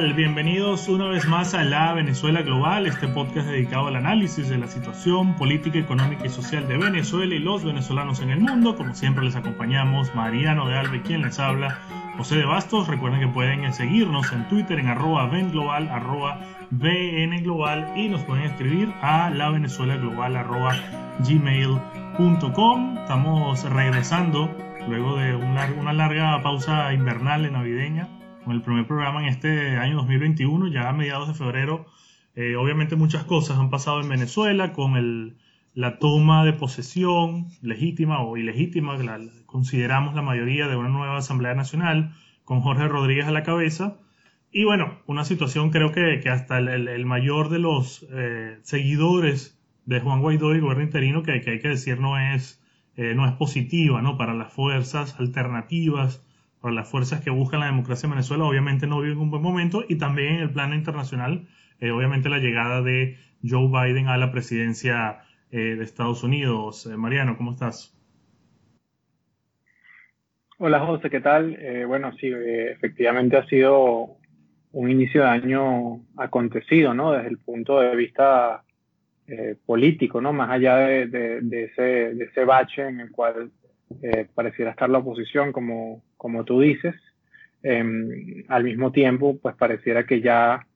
tal? Bienvenidos una vez más a La Venezuela Global, este podcast dedicado al análisis de la situación política, económica y social de Venezuela y los venezolanos en el mundo. Como siempre les acompañamos Mariano de Albe, quien les habla, José de Bastos. Recuerden que pueden seguirnos en Twitter en arroba venglobal, arroba y nos pueden escribir a la Venezuela Global arroba gmail.com. Estamos regresando luego de una larga pausa invernal y navideña con el primer programa en este año 2021, ya a mediados de febrero. Eh, obviamente muchas cosas han pasado en Venezuela con el, la toma de posesión legítima o ilegítima, la, consideramos la mayoría de una nueva Asamblea Nacional, con Jorge Rodríguez a la cabeza. Y bueno, una situación creo que, que hasta el, el, mayor de los eh, seguidores de Juan Guaidó y el gobierno interino, que, que hay que decir no es, eh, no es positiva ¿no? para las fuerzas alternativas para las fuerzas que buscan la democracia en Venezuela, obviamente no viven un buen momento y también en el plano internacional, eh, obviamente la llegada de Joe Biden a la presidencia eh, de Estados Unidos. Eh, Mariano, ¿cómo estás? Hola José, ¿qué tal? bueno, sí, efectivamente ha sido un inicio de año acontecido, ¿no? Desde el punto de vista político, ¿no? Más allá de, de, ese, de ese bache en el cual pareciera estar la oposición como, como tú dices. Em, al mismo tiempo, pues pareciera que ya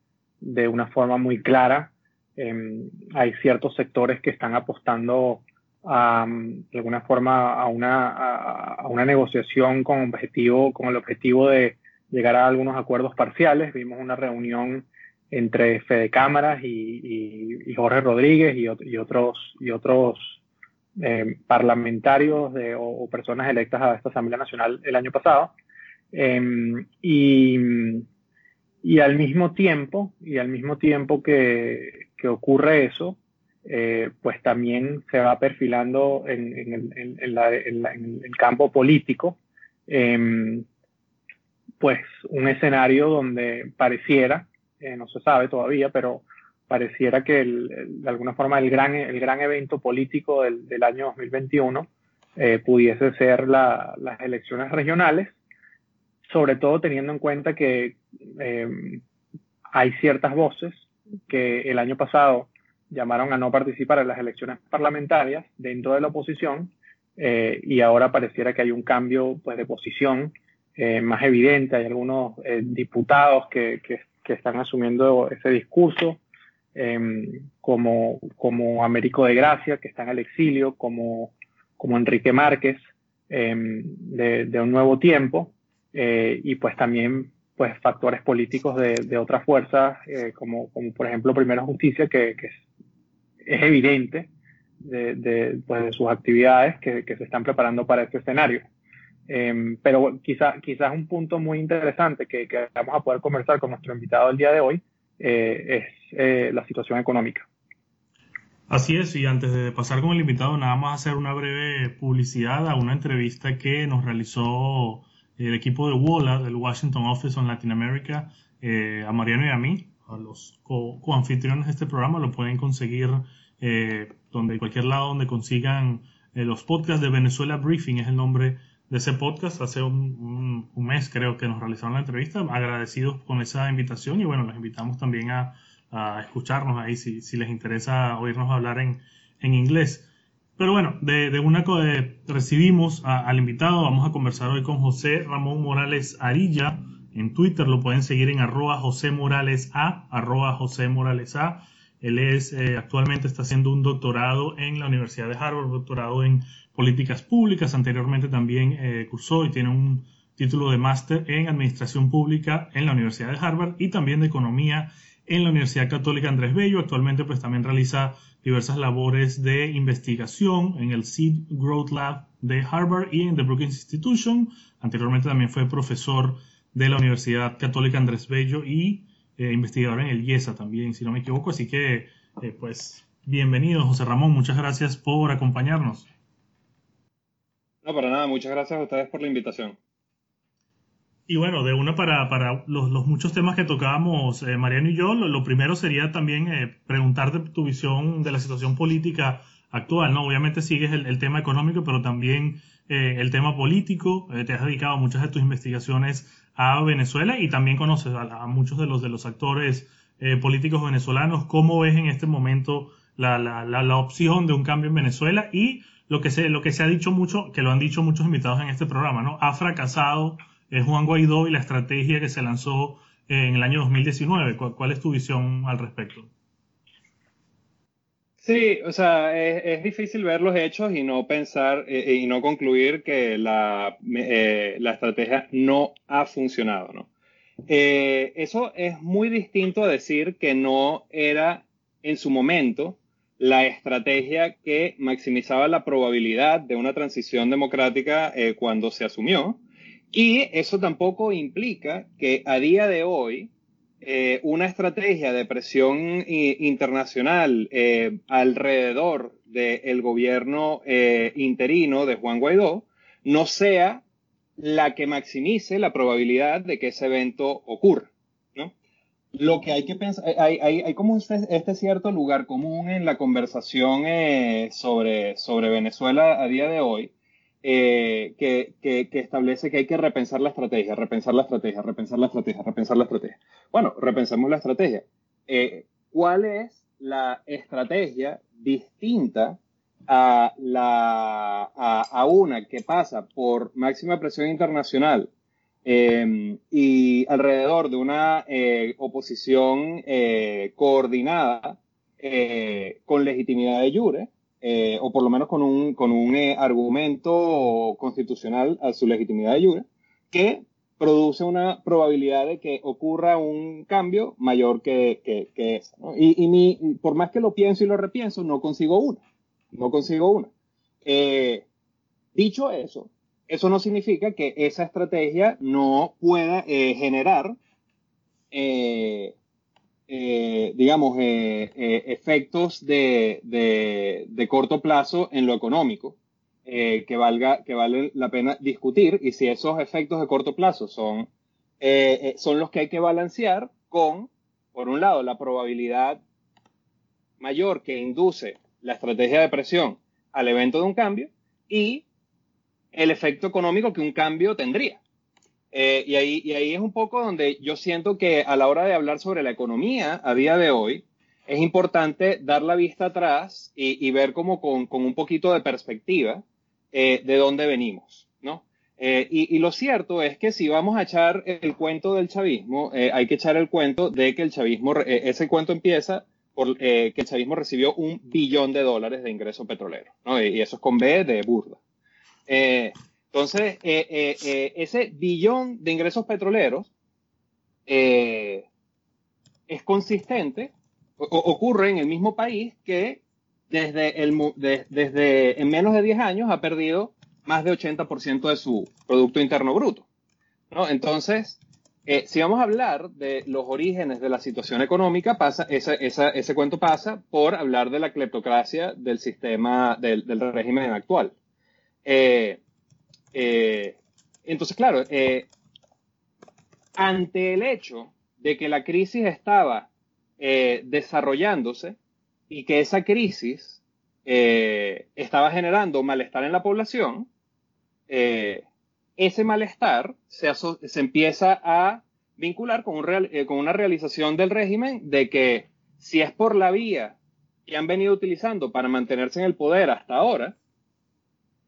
de una forma muy clara em, hay ciertos sectores que están apostando a, de alguna forma a una, a, una negociación con, objetivo, con el objetivo de llegar a algunos acuerdos parciales. Vimos una reunión entre Fede Cámaras y, y, Jorge Rodríguez y, otros, y otros eh, parlamentarios de, o, personas electas a esta Asamblea Nacional el año pasado. Em, y, y, al mismo tiempo, y al mismo tiempo que, que ocurre eso, eh, pues también se va perfilando en, el, en el, campo político, em, pues un escenario donde pareciera, eh, no se sabe todavía, pero pareciera que de alguna forma el gran, el gran evento político del, del año 2021 eh, pudiese ser la, las elecciones regionales, sobre todo teniendo en cuenta que eh, hay ciertas voces que el año pasado llamaron a no participar en las elecciones parlamentarias dentro de la oposición eh, y ahora pareciera que hay un cambio pues, de posición eh, más evidente. Hay algunos eh, diputados que, que, están asumiendo ese discurso. Em, como, como Américo de Gracia, que está en el exilio, como, como Enrique Márquez, em, de, de, un nuevo tiempo, eh, y pues también pues factores políticos de, de otras fuerzas, eh, como, como por ejemplo Primera Justicia, que, que es, es, evidente de, de, pues, de sus actividades que, que, se están preparando para este escenario. Eh, pero quizás quizás un punto muy interesante que, que, vamos a poder conversar con nuestro invitado el día de hoy eh, es eh, la situación económica. Así es, y antes de pasar con el invitado, nada más hacer una breve publicidad a una entrevista que nos realizó el equipo de WOLA, del Washington Office on Latin America, eh, a Mariano y a mí, a los coanfitriones de este programa, lo pueden conseguir eh, donde cualquier lado donde consigan eh, los podcasts de Venezuela Briefing, es el nombre de ese podcast. Hace un, mes creo que nos realizaron la entrevista, agradecidos con esa invitación y bueno, los invitamos también a, escucharnos ahí si, si, les interesa oírnos hablar en, en inglés. Pero bueno, de, una de, recibimos al invitado, vamos a conversar hoy con José Ramón Morales Arilla. En Twitter lo pueden seguir en arroba José Morales A, arroba José Morales A. Él es, eh, actualmente está haciendo un doctorado en la Universidad de Harvard, doctorado en políticas públicas. Anteriormente también eh, cursó y tiene un título de máster en administración pública en la Universidad de Harvard y también de economía en la Universidad Católica Andrés Bello. Actualmente pues también realiza diversas labores de investigación en el Seed Growth Lab de Harvard y en The Brookings Institution. Anteriormente también fue profesor de la Universidad Católica Andrés Bello y eh, investigador en el IESA también, si no me equivoco. Así que, eh, pues, bienvenido, José Ramón. Muchas gracias por acompañarnos. No, para nada. Muchas gracias a ustedes por la invitación. Y bueno, de una para, para los, los, muchos temas que tocábamos, eh, Mariano y yo, lo, lo, primero sería también eh, preguntarte tu visión de la situación política actual, ¿no? Obviamente sigues el, tema económico, pero también eh, el tema político. Eh, te has dedicado muchas de tus investigaciones a Venezuela y también conoces a, muchos de los, de los actores eh, políticos venezolanos. ¿Cómo ves en este momento la, la, la, opción de un cambio en Venezuela? Y lo que, se, lo que se ha dicho mucho, que lo han dicho muchos invitados en este programa, ¿no? Ha fracasado Juan Guaidó y la estrategia que se lanzó en el año 2019. ¿Cuál, es tu visión al respecto? Sí, o sea, es, difícil ver los hechos y no pensar eh, y no concluir que la, eh, la, estrategia no ha funcionado, ¿no? Eh, eso es muy distinto a decir que no era en su momento la estrategia que maximizaba la probabilidad de una transición democrática cuando se asumió. Y eso tampoco implica que a día de hoy eh, una estrategia de presión internacional eh, alrededor del gobierno eh, interino de Juan Guaidó no sea la que maximice la probabilidad de que ese evento ocurra. ¿no? Lo que hay que pensar, hay, hay, hay como este, este, cierto lugar común en la conversación sobre, sobre Venezuela a día de hoy, eh, que, que, establece que hay que repensar la estrategia, repensar la estrategia, repensar la estrategia, repensar la estrategia. Bueno, repensemos la estrategia. Eh, ¿Cuál es la estrategia distinta a, la, a, una que pasa por máxima presión internacional eh, y alrededor de una oposición coordinada con legitimidad de jure? Eh, o por lo menos con un, con un eh, argumento constitucional a su legitimidad de jure, que produce una probabilidad de que ocurra un cambio mayor que, que, esa. Y, y por más que lo pienso y lo repienso, no consigo una. No consigo una. Eh, dicho eso, eso no significa que esa estrategia no pueda generar eh, digamos, eh, eh, efectos de, de, corto plazo en lo económico que, valga, que vale la pena discutir y si esos efectos de corto plazo son, son los que hay que balancear con, por un lado, la probabilidad mayor que induce la estrategia de presión al evento de un cambio y el efecto económico que un cambio tendría. Eh, y, ahí, y ahí es un poco donde yo siento que a la hora de hablar sobre la economía a día de hoy, es importante dar la vista atrás y, ver como con, con, un poquito de perspectiva eh, de dónde venimos, ¿no? Eh, y, y, lo cierto es que si vamos a echar el cuento del chavismo, hay que echar el cuento de que el chavismo, ese cuento empieza por que el chavismo recibió un billón de dólares de ingreso petrolero, ¿no? Y, eso es con B de burda. Entonces, eh, eh, eh, ese billón de ingresos petroleros es consistente, ocurre en el mismo país que desde, el, desde en menos de 10 años ha perdido más de 80% de su Producto Interno Bruto. ¿no? Entonces, si vamos a hablar de los orígenes de la situación económica, pasa, ese cuento pasa por hablar de la cleptocracia del sistema, del, régimen actual. Eh, entonces, claro, eh, ante el hecho de que la crisis estaba eh, desarrollándose y que esa crisis estaba generando malestar en la población, ese malestar se, empieza a vincular con, con una realización del régimen de que si es por la vía que han venido utilizando para mantenerse en el poder hasta ahora,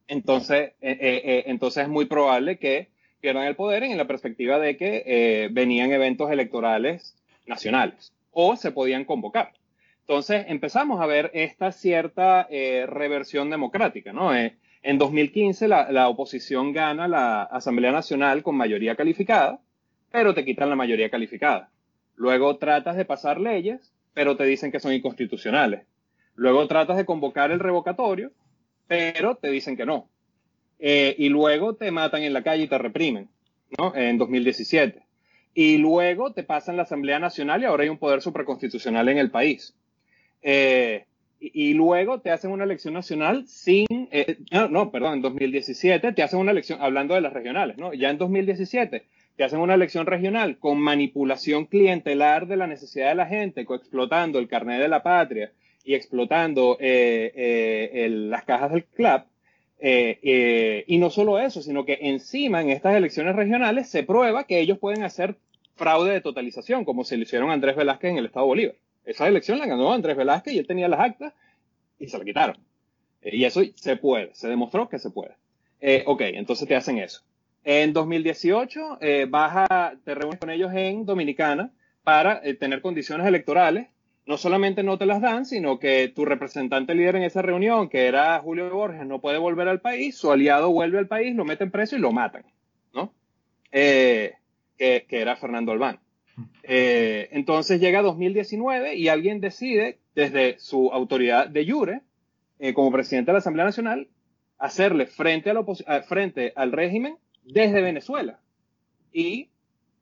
entonces, eh, eh, eh, entonces es muy probable que pierdan el poder en la perspectiva de que venían eventos electorales nacionales o se podían convocar. Entonces empezamos a ver esta cierta reversión democrática, ¿no? en 2015 la, la, oposición gana la Asamblea Nacional con mayoría calificada, pero te quitan la mayoría calificada. Luego tratas de pasar leyes, pero te dicen que son inconstitucionales. Luego tratas de convocar el revocatorio, pero te dicen que no. Eh, y luego te matan en la calle y te reprimen, ¿no? En 2017. Y luego te pasan la Asamblea Nacional y ahora hay un poder supraconstitucional en el país. Eh, y, luego te hacen una elección nacional sin, eh, no, no, perdón, en 2017 te hacen una elección, hablando de las regionales, ¿no? Ya en 2017 te hacen una elección regional con manipulación clientelar de la necesidad de la gente, coexplotando el carnet de la patria y explotando las cajas del CLAP. y no solo eso, sino que encima en estas elecciones regionales se prueba que ellos pueden hacer fraude de totalización, como se le hicieron a Andrés Velázquez en el Estado Bolívar. Esa elección la ganó Andrés Velázquez y él tenía las actas y se la quitaron. y eso se puede, se demostró que se puede. ok, entonces te hacen eso. En 2018 eh, vas te reúnes con ellos en Dominicana para eh, tener condiciones electorales. No solamente no te las dan, sino que tu representante líder en esa reunión, que era Julio Borges, no puede volver al país, su aliado vuelve al país, lo meten preso y lo matan, ¿no? Eh, que, era Fernando Albán. entonces llega 2019 y alguien decide, desde su autoridad de jure, como presidente de la Asamblea Nacional, hacerle frente, frente al régimen desde Venezuela y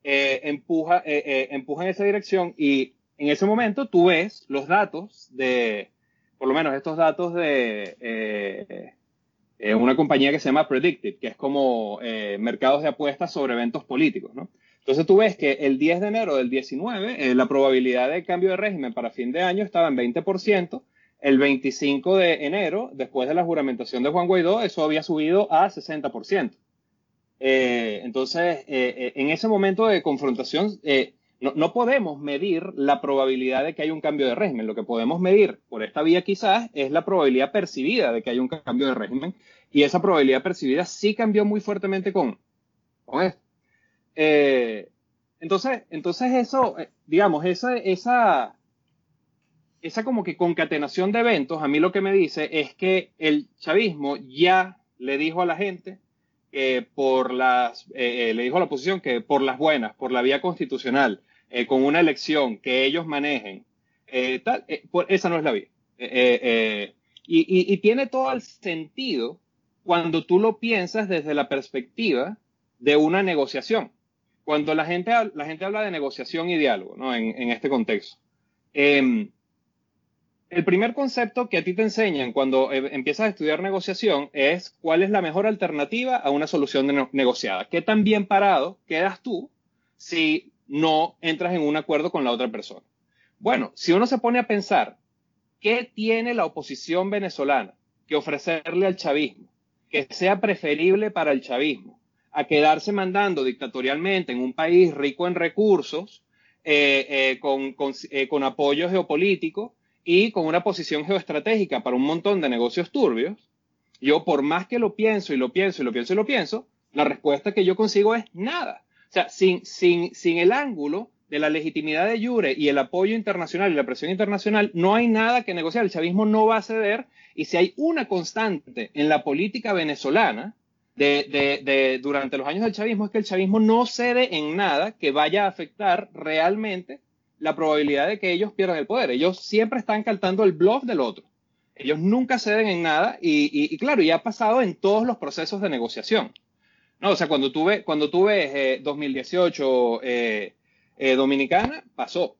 eh, empuja, eh, eh, empuja en esa dirección y en ese momento tú ves los datos de, por lo menos estos datos de una compañía que se llama Predicted, que es como mercados de apuestas sobre eventos políticos, ¿no? Entonces tú ves que el 10 de enero del 19, la probabilidad de cambio de régimen para fin de año estaba en 20%, el 25 de enero, después de la juramentación de Juan Guaidó, eso había subido a 60%. Eh, entonces, eh, eh, en ese momento de confrontación, no, podemos medir la probabilidad de que haya un cambio de régimen. Lo que podemos medir por esta vía quizás es la probabilidad percibida de que haya un cambio de régimen. Y esa probabilidad percibida sí cambió muy fuertemente con, con esto. entonces, entonces eso, digamos, esa, esa, esa como que concatenación de eventos, a mí lo que me dice es que el chavismo ya le dijo a la gente por las, eh, eh, le dijo a la oposición que por las buenas, por la vía constitucional, eh, con una elección que ellos manejen, tal, esa no es la vía. Y, y, tiene todo el sentido cuando tú lo piensas desde la perspectiva de una negociación. Cuando la gente, la gente habla de negociación y diálogo, ¿no? En, este contexto. Em, el primer concepto que a ti te enseñan cuando eh, empiezas a estudiar negociación es cuál es la mejor alternativa a una solución negociada. ¿Qué tan bien parado quedas tú si no entras en un acuerdo con la otra persona? Bueno, si uno se pone a pensar, ¿qué tiene la oposición venezolana que ofrecerle al chavismo que sea preferible para el chavismo a quedarse mandando dictatorialmente en un país rico en recursos, eh, eh, con, con apoyo geopolítico? y con una posición geoestratégica para un montón de negocios turbios, yo por más que lo pienso y lo pienso y lo pienso y lo pienso, la respuesta que yo consigo es nada. Sea, sin, sin, sin el ángulo de la legitimidad de Jure y el apoyo internacional y la presión internacional, no hay nada que negociar. El chavismo no va a ceder y si hay una constante en la política venezolana de, de, durante los años del chavismo es que el chavismo no cede en nada que vaya a afectar realmente la probabilidad de que ellos pierdan el poder. Ellos siempre están cantando el bluff del otro. Ellos nunca ceden en nada y, claro, ya ha pasado en todos los procesos de negociación. No, o sea, cuando tuve, cuando tuve 2018 eh, eh, Dominicana, pasó.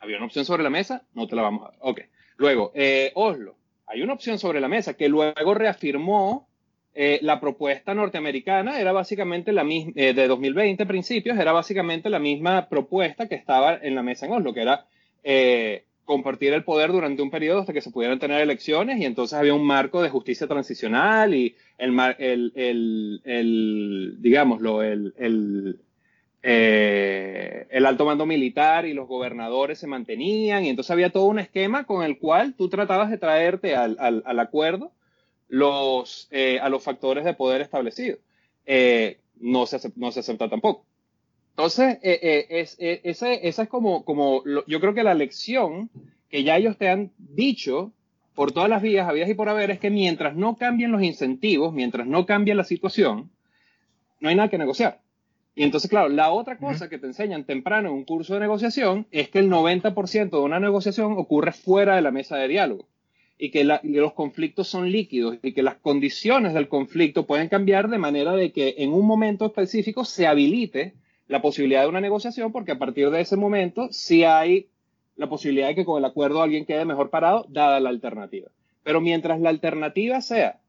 Había una opción sobre la mesa, no te la vamos a dar. Ok. Luego, eh, Oslo, hay una opción sobre la mesa que luego reafirmó eh, la propuesta norteamericana era básicamente la misma, eh, de 2020 principios, era básicamente la misma propuesta que estaba en la mesa en Oslo, que era eh, compartir el poder durante un periodo hasta que se pudieran tener elecciones y entonces había un marco de justicia transicional y el, el, el, el digámoslo, el, el, el alto mando militar y los gobernadores se mantenían y entonces había todo un esquema con el cual tú tratabas de traerte al, al, al acuerdo los, eh, a los factores de poder establecidos. Eh, no, se, no se acepta tampoco. Entonces, eh, es, esa es como, como yo creo que la lección que ya ellos te han dicho por todas las vías, habidas y por haber, es que mientras no cambien los incentivos, mientras no cambie la situación, no hay nada que negociar. Y entonces, claro, la otra cosa que te enseñan temprano en un curso de negociación es que el 90% de una negociación ocurre fuera de la mesa de diálogo y que, los conflictos son líquidos y que las condiciones del conflicto pueden cambiar de manera de que en un momento específico se habilite la posibilidad de una negociación porque a partir de ese momento sí hay la posibilidad de que con el acuerdo alguien quede mejor parado dada la alternativa. Pero mientras la alternativa sea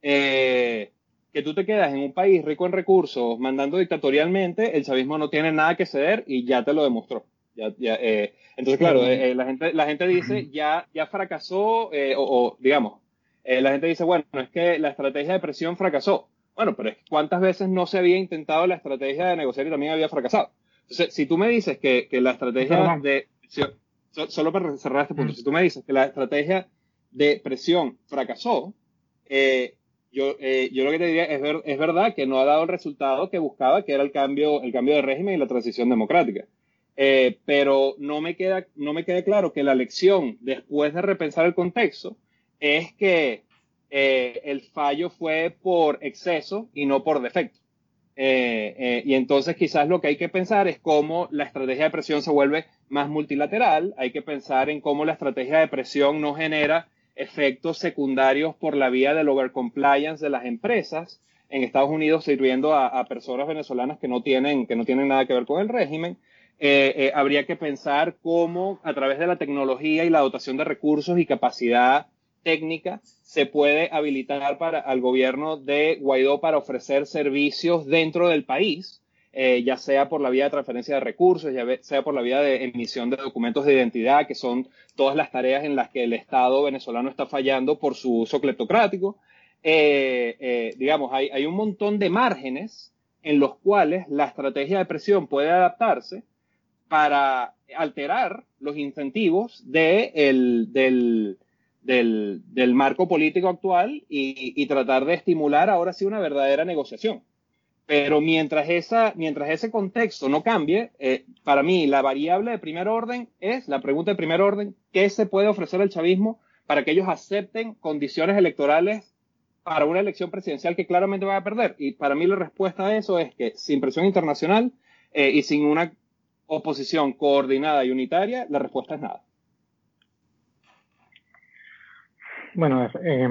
eh, que tú te quedas en un país rico en recursos mandando dictatorialmente, el chavismo no tiene nada que ceder y ya te lo demostró. eh, entonces, claro, eh, la, gente, la gente dice, ya, ya fracasó, o, digamos, la gente dice, bueno, es que la estrategia de presión fracasó. Bueno, pero es ¿cuántas veces no se había intentado la estrategia de negociar y también había fracasado? Entonces, si tú me dices que, que la estrategia de... solo para cerrar este punto, si tú me dices que la estrategia de presión fracasó, eh, yo, eh, yo lo que te diría es, ver, es verdad que no ha dado el resultado que buscaba, que era el cambio, el cambio de régimen y la transición democrática. Eh, pero no me, queda, no me queda claro que la lección, después de repensar el contexto, es que el fallo fue por exceso y no por defecto. y entonces quizás lo que hay que pensar es cómo la estrategia de presión se vuelve más multilateral, hay que pensar en cómo la estrategia de presión no genera efectos secundarios por la vía del overcompliance de las empresas en Estados Unidos sirviendo a, personas venezolanas que no tienen, que no tienen nada que ver con el régimen. Eh, eh, habría que pensar cómo a través de la tecnología y la dotación de recursos y capacidad técnica se puede habilitar para, al gobierno de Guaidó para ofrecer servicios dentro del país eh, ya sea por la vía de transferencia de recursos, ya sea por la vía de emisión de documentos de identidad, que son todas las tareas en las que el Estado venezolano está fallando por su uso cleptocrático. Eh, eh, digamos, hay, hay, un montón de márgenes en los cuales la estrategia de presión puede adaptarse para alterar los incentivos del, del, marco político actual y, tratar de estimular ahora sí una verdadera negociación. Pero mientras ese contexto no cambie, eh, para mí la variable de primer orden es, la pregunta de primer orden, ¿qué se puede ofrecer al chavismo para que ellos acepten condiciones electorales para una elección presidencial que claramente van a perder? Y para mí la respuesta a eso es que sin presión internacional eh, y sin una oposición coordinada y unitaria, la respuesta es nada. Bueno, eh,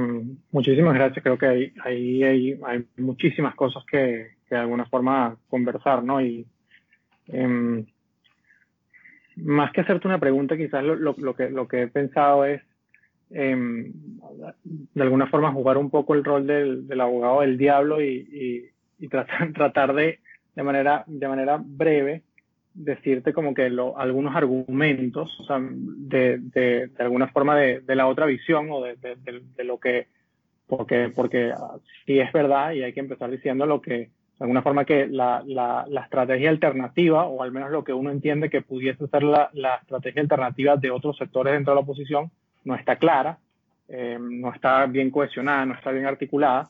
muchísimas gracias. Creo que hay, hay, hay, muchísimas cosas que, que, de alguna forma conversar, ¿no? Y eh, más que hacerte una pregunta, quizás lo, lo, lo, que, lo que he pensado es eh, de alguna forma jugar un poco el rol del, del abogado del diablo y, y, y tratar, tratar de, de, manera, de manera breve decirte como que lo, algunos argumentos o sea, de, de, de, alguna forma de, de, la otra visión o de, lo que, porque, porque sí es verdad y hay que empezar diciendo lo que, de alguna forma que la, la, la estrategia alternativa, o al menos lo que uno entiende que pudiese ser la, la estrategia alternativa de otros sectores dentro de la oposición, no está clara, eh, no está bien cohesionada, no está bien articulada,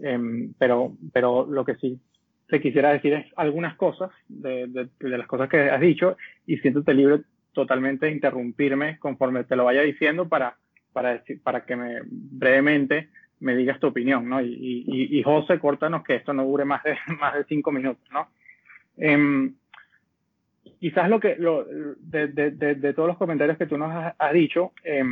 eh, pero, pero lo que sí te quisiera decir algunas cosas de, de, las cosas que has dicho y siéntete libre totalmente de interrumpirme conforme te lo vaya diciendo para, para, decir, para que me brevemente me digas tu opinión, ¿no? Y, y, José, córtanos que esto no dure más de, más de cinco minutos, ¿no? Eh, quizás lo que, lo, de, de, todos los comentarios que tú nos has, has dicho, eh,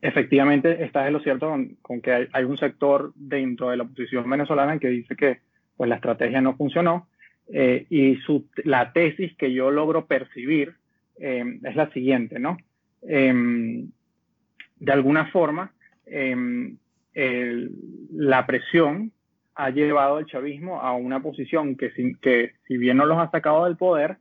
efectivamente estás en lo cierto con, con que hay, hay, un sector dentro de la oposición venezolana que dice que pues la estrategia no funcionó. Eh, y la tesis que yo logro percibir eh, es la siguiente, ¿no? Eh, de alguna forma, el, la presión ha llevado al chavismo a una posición que si, que si bien no los ha sacado del poder,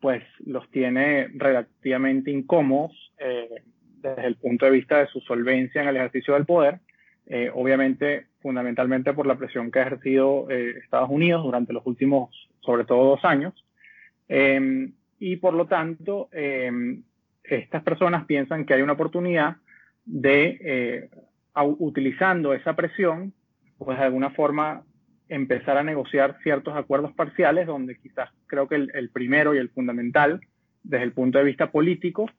pues los tiene relativamente incómodos desde el punto de vista de su solvencia en el ejercicio del poder eh, obviamente fundamentalmente por la presión que ha ejercido eh, Estados Unidos durante los últimos, sobre todo dos años. Eh, y por lo tanto, em, estas personas piensan que hay una oportunidad de, eh, utilizando esa presión, pues de alguna forma empezar a negociar ciertos acuerdos parciales, donde quizás creo que el, primero y el fundamental, desde el punto de vista político,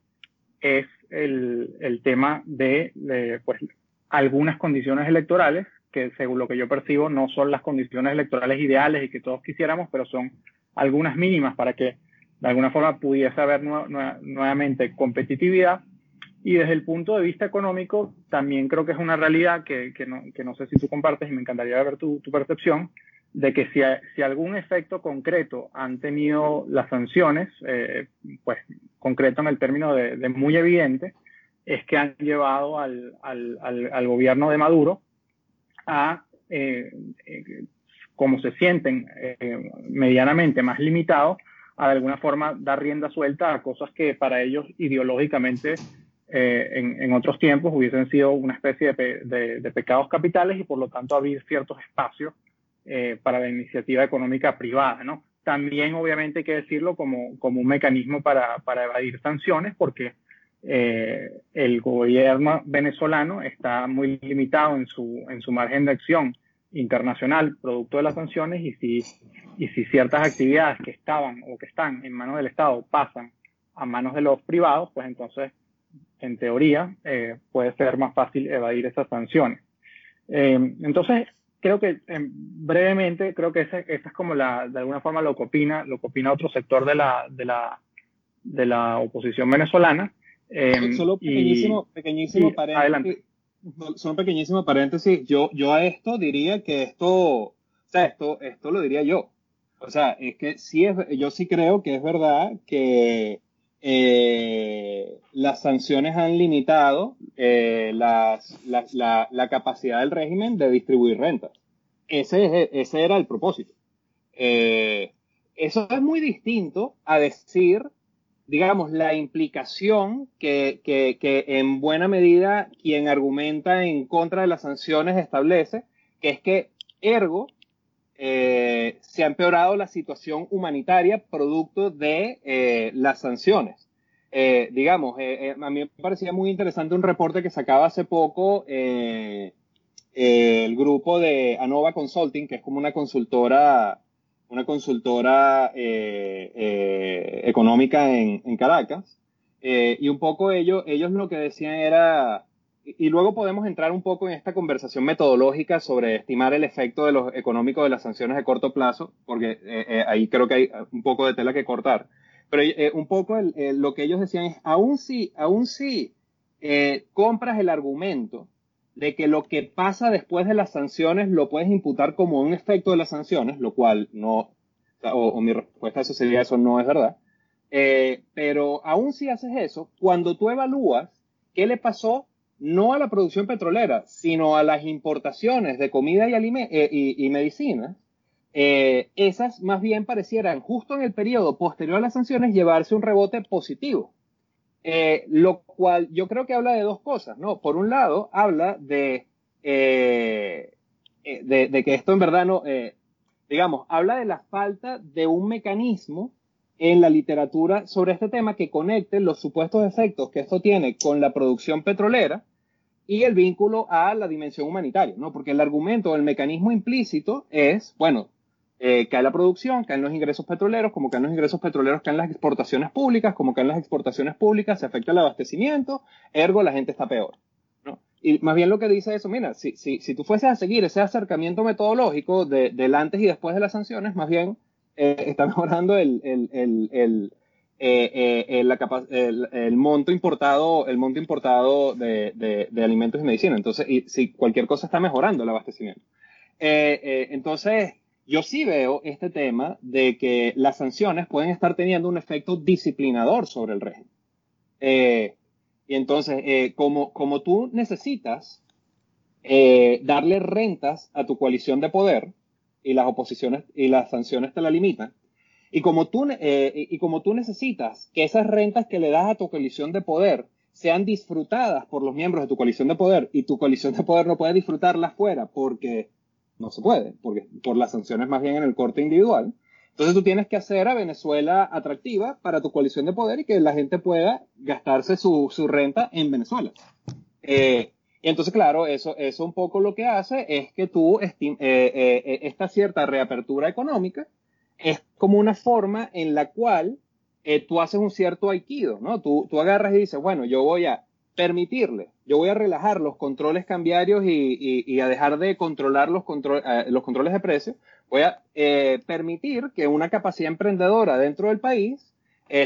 es el, el tema de, de pues, algunas condiciones electorales que según lo que yo percibo no son las condiciones electorales ideales y que todos quisiéramos, pero son algunas mínimas para que de alguna forma pudiese haber nu nuevamente competitividad. Y desde el punto de vista económico, también creo que es una realidad que, que, no, que no, sé si tú compartes y me encantaría ver tu, tu percepción, de que si, si, algún efecto concreto han tenido las sanciones, eh, pues concreto en el término de, de muy evidente, es que han llevado al, al, al, al gobierno de Maduro a, eh, eh, como se sienten eh, medianamente más limitados, a de alguna forma dar rienda suelta a cosas que para ellos ideológicamente eh, en, otros tiempos hubiesen sido una especie de, pecados capitales y por lo tanto abrir ciertos espacios eh, para la iniciativa económica privada, ¿no? También obviamente hay que decirlo como, como un mecanismo para, para evadir sanciones porque eh, el gobierno venezolano está muy limitado en su, en su margen de acción internacional producto de las sanciones y si, y si ciertas actividades que estaban o que están en manos del Estado pasan a manos de los privados, pues entonces, en teoría, eh, puede ser más fácil evadir esas sanciones. Eh, entonces, creo que brevemente, creo que esa, es como la, de alguna forma lo que opina, lo que opina otro sector de la, de la, de la oposición venezolana. Eh, solo pequeñísimo, pequeñísimo paréntesis. Adelante. Solo pequeñísimo paréntesis. Yo, yo a esto diría que esto, o sea, esto, esto lo diría yo. O sea, es que sí es, yo sí creo que es verdad que eh, las sanciones han limitado eh, las, la, la, capacidad del régimen de distribuir rentas. Ese, ese era el propósito. Eh, eso es muy distinto a decir, digamos, la implicación que, que, que, en buena medida quien argumenta en contra de las sanciones establece, que es que ergo eh, se ha empeorado la situación humanitaria producto de eh, las sanciones. Eh, digamos, a mí me parecía muy interesante un reporte que sacaba hace poco el grupo de Anova Consulting, que es como una consultora, una consultora económica en, en Caracas. y un poco ellos, ellos lo que decían era, y luego podemos entrar un poco en esta conversación metodológica sobre estimar el efecto de los económicos de las sanciones de corto plazo, porque eh, eh, ahí creo que hay un poco de tela que cortar. Pero eh, un poco lo que ellos decían es, aún si, aún si compras el argumento de que lo que pasa después de las sanciones lo puedes imputar como un efecto de las sanciones, lo cual no, o, mi respuesta a eso sería eso no es verdad. pero aún si haces eso, cuando tú evalúas qué le pasó no a la producción petrolera, sino a las importaciones de comida y, eh, y, medicina, eh, esas más bien parecieran, justo en el periodo posterior a las sanciones, llevarse un rebote positivo. Eh, lo cual yo creo que habla de dos cosas, ¿no? Por un lado, habla de, de, de, que esto en verdad no, digamos, habla de la falta de un mecanismo en la literatura sobre este tema que conecte los supuestos efectos que esto tiene con la producción petrolera y el vínculo a la dimensión humanitaria, ¿no? Porque el argumento, el mecanismo implícito es, bueno, eh, cae la producción, caen los ingresos petroleros, como caen los ingresos petroleros, caen las exportaciones públicas, como caen las exportaciones públicas, se afecta el abastecimiento, ergo la gente está peor. Y más bien lo que dice eso, mira, si, si, si tú fueses a seguir ese acercamiento metodológico de, del antes y después de las sanciones, más bien eh, está mejorando el, el, el, eh, eh, la el, monto importado, el monto importado de, de, alimentos y medicina. Entonces, y, si cualquier cosa está mejorando el abastecimiento. entonces, yo sí veo este tema de que las sanciones pueden estar teniendo un efecto disciplinador sobre el régimen. y entonces, como, como tú necesitas darle rentas a tu coalición de poder, y las oposiciones y las sanciones te la limitan. Y como tú, eh, y como tú necesitas que esas rentas que le das a tu coalición de poder sean disfrutadas por los miembros de tu coalición de poder y tu coalición de poder no puede disfrutarlas fuera porque no se puede, porque por las sanciones más bien en el corte individual. Entonces tú tienes que hacer a Venezuela atractiva para tu coalición de poder y que la gente pueda gastarse su, su renta en Venezuela. Eh, y entonces, claro, eso, eso un poco lo que hace es que tú, eh, eh, eh, esta cierta reapertura económica es como una forma en la cual tú haces un cierto aikido, ¿no? Tú, tú agarras y dices, bueno, yo voy a permitirle, yo voy a relajar los controles cambiarios y, a dejar de controlar los, control, los controles de precio, voy a permitir que una capacidad emprendedora dentro del país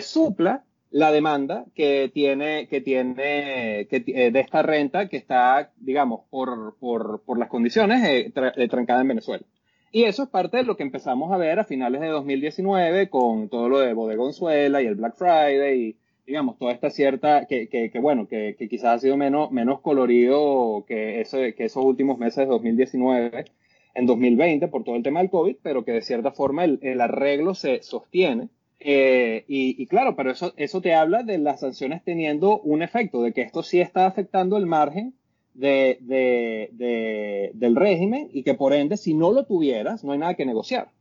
supla la demanda que tiene, que tiene eh, de esta renta que está, digamos, por, por, por las condiciones eh, eh, trancada en Venezuela. Y eso es parte de lo que empezamos a ver a finales de 2019 con todo lo de Bodegonzuela y el Black Friday digamos, toda esta cierta, que, que, que bueno, que, que, quizás ha sido menos, menos colorido que, eso, que esos últimos meses de 2019 en 2020 por todo el tema del COVID, pero que de cierta forma el, el arreglo se sostiene Eh, y, claro, pero eso, eso te habla de las sanciones teniendo un efecto, de que esto sí está afectando el margen de, del régimen y que por ende, si no lo tuvieras, no hay nada que negociar.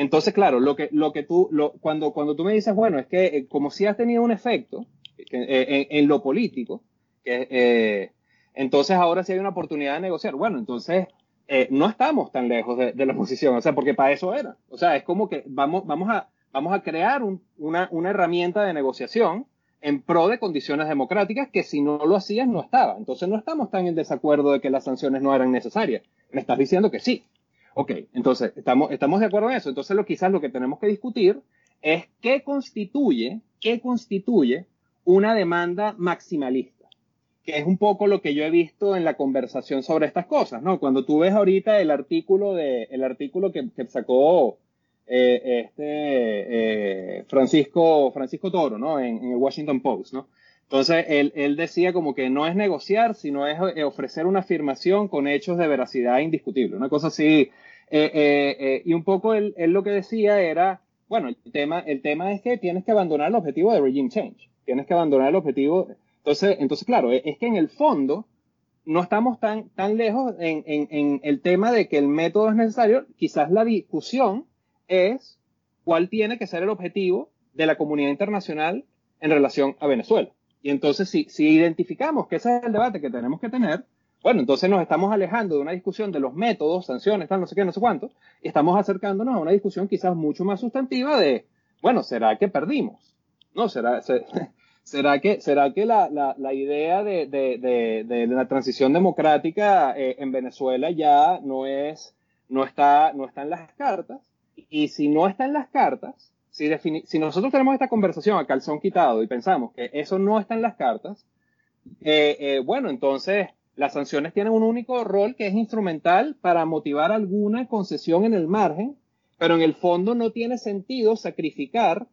Entonces, claro, lo que, lo que tú, lo, cuando, cuando tú me dices, bueno, es que eh, como si has tenido un efecto eh, en, lo político, que, entonces ahora sí hay una oportunidad de negociar. Bueno, entonces no estamos tan lejos de, de, la oposición, o sea, porque para eso era. O sea, es como que vamos, vamos a, vamos a crear una, una, herramienta de negociación en pro de condiciones democráticas que si no lo hacías no estaba. Entonces no estamos tan en desacuerdo de que las sanciones no eran necesarias. Me estás diciendo que sí. Ok, entonces estamos, estamos de acuerdo en eso. Entonces lo, quizás lo que tenemos que discutir es qué constituye, qué constituye una demanda maximalista, que es un poco lo que yo he visto en la conversación sobre estas cosas, ¿no? Cuando tú ves ahorita el artículo de, el artículo que, que sacó eh, este, eh, Francisco, Francisco Toro, ¿no? En, el Washington Post, ¿no? Entonces, él, él, decía como que no es negociar, sino es eh, ofrecer una afirmación con hechos de veracidad indiscutible, una cosa así. y un poco él, él, lo que decía era, bueno, el tema, el tema es que tienes que abandonar el objetivo de regime change, tienes que abandonar el objetivo. Entonces, entonces claro, es que en el fondo no estamos tan, tan lejos en, en el tema de que el método es necesario, quizás la discusión es cuál tiene que ser el objetivo de la comunidad internacional en relación a Venezuela. Y entonces, si, identificamos que ese es el debate que tenemos que tener, bueno, entonces nos estamos alejando de una discusión de los métodos, sanciones, tal, no sé qué, no sé cuánto, y estamos acercándonos a una discusión quizás mucho más sustantiva de, bueno, ¿será que perdimos? ¿No? ¿Será, será que, será que la, idea de, de, de, de, la transición democrática eh, en Venezuela ya no es, no está, no está en las cartas? Y si no está en las cartas, si, nosotros tenemos esta conversación a calzón quitado y pensamos que eso no está en las cartas, eh, eh, bueno, entonces las sanciones tienen un único rol que es instrumental para motivar alguna concesión en el margen, pero en el fondo no tiene sentido sacrificar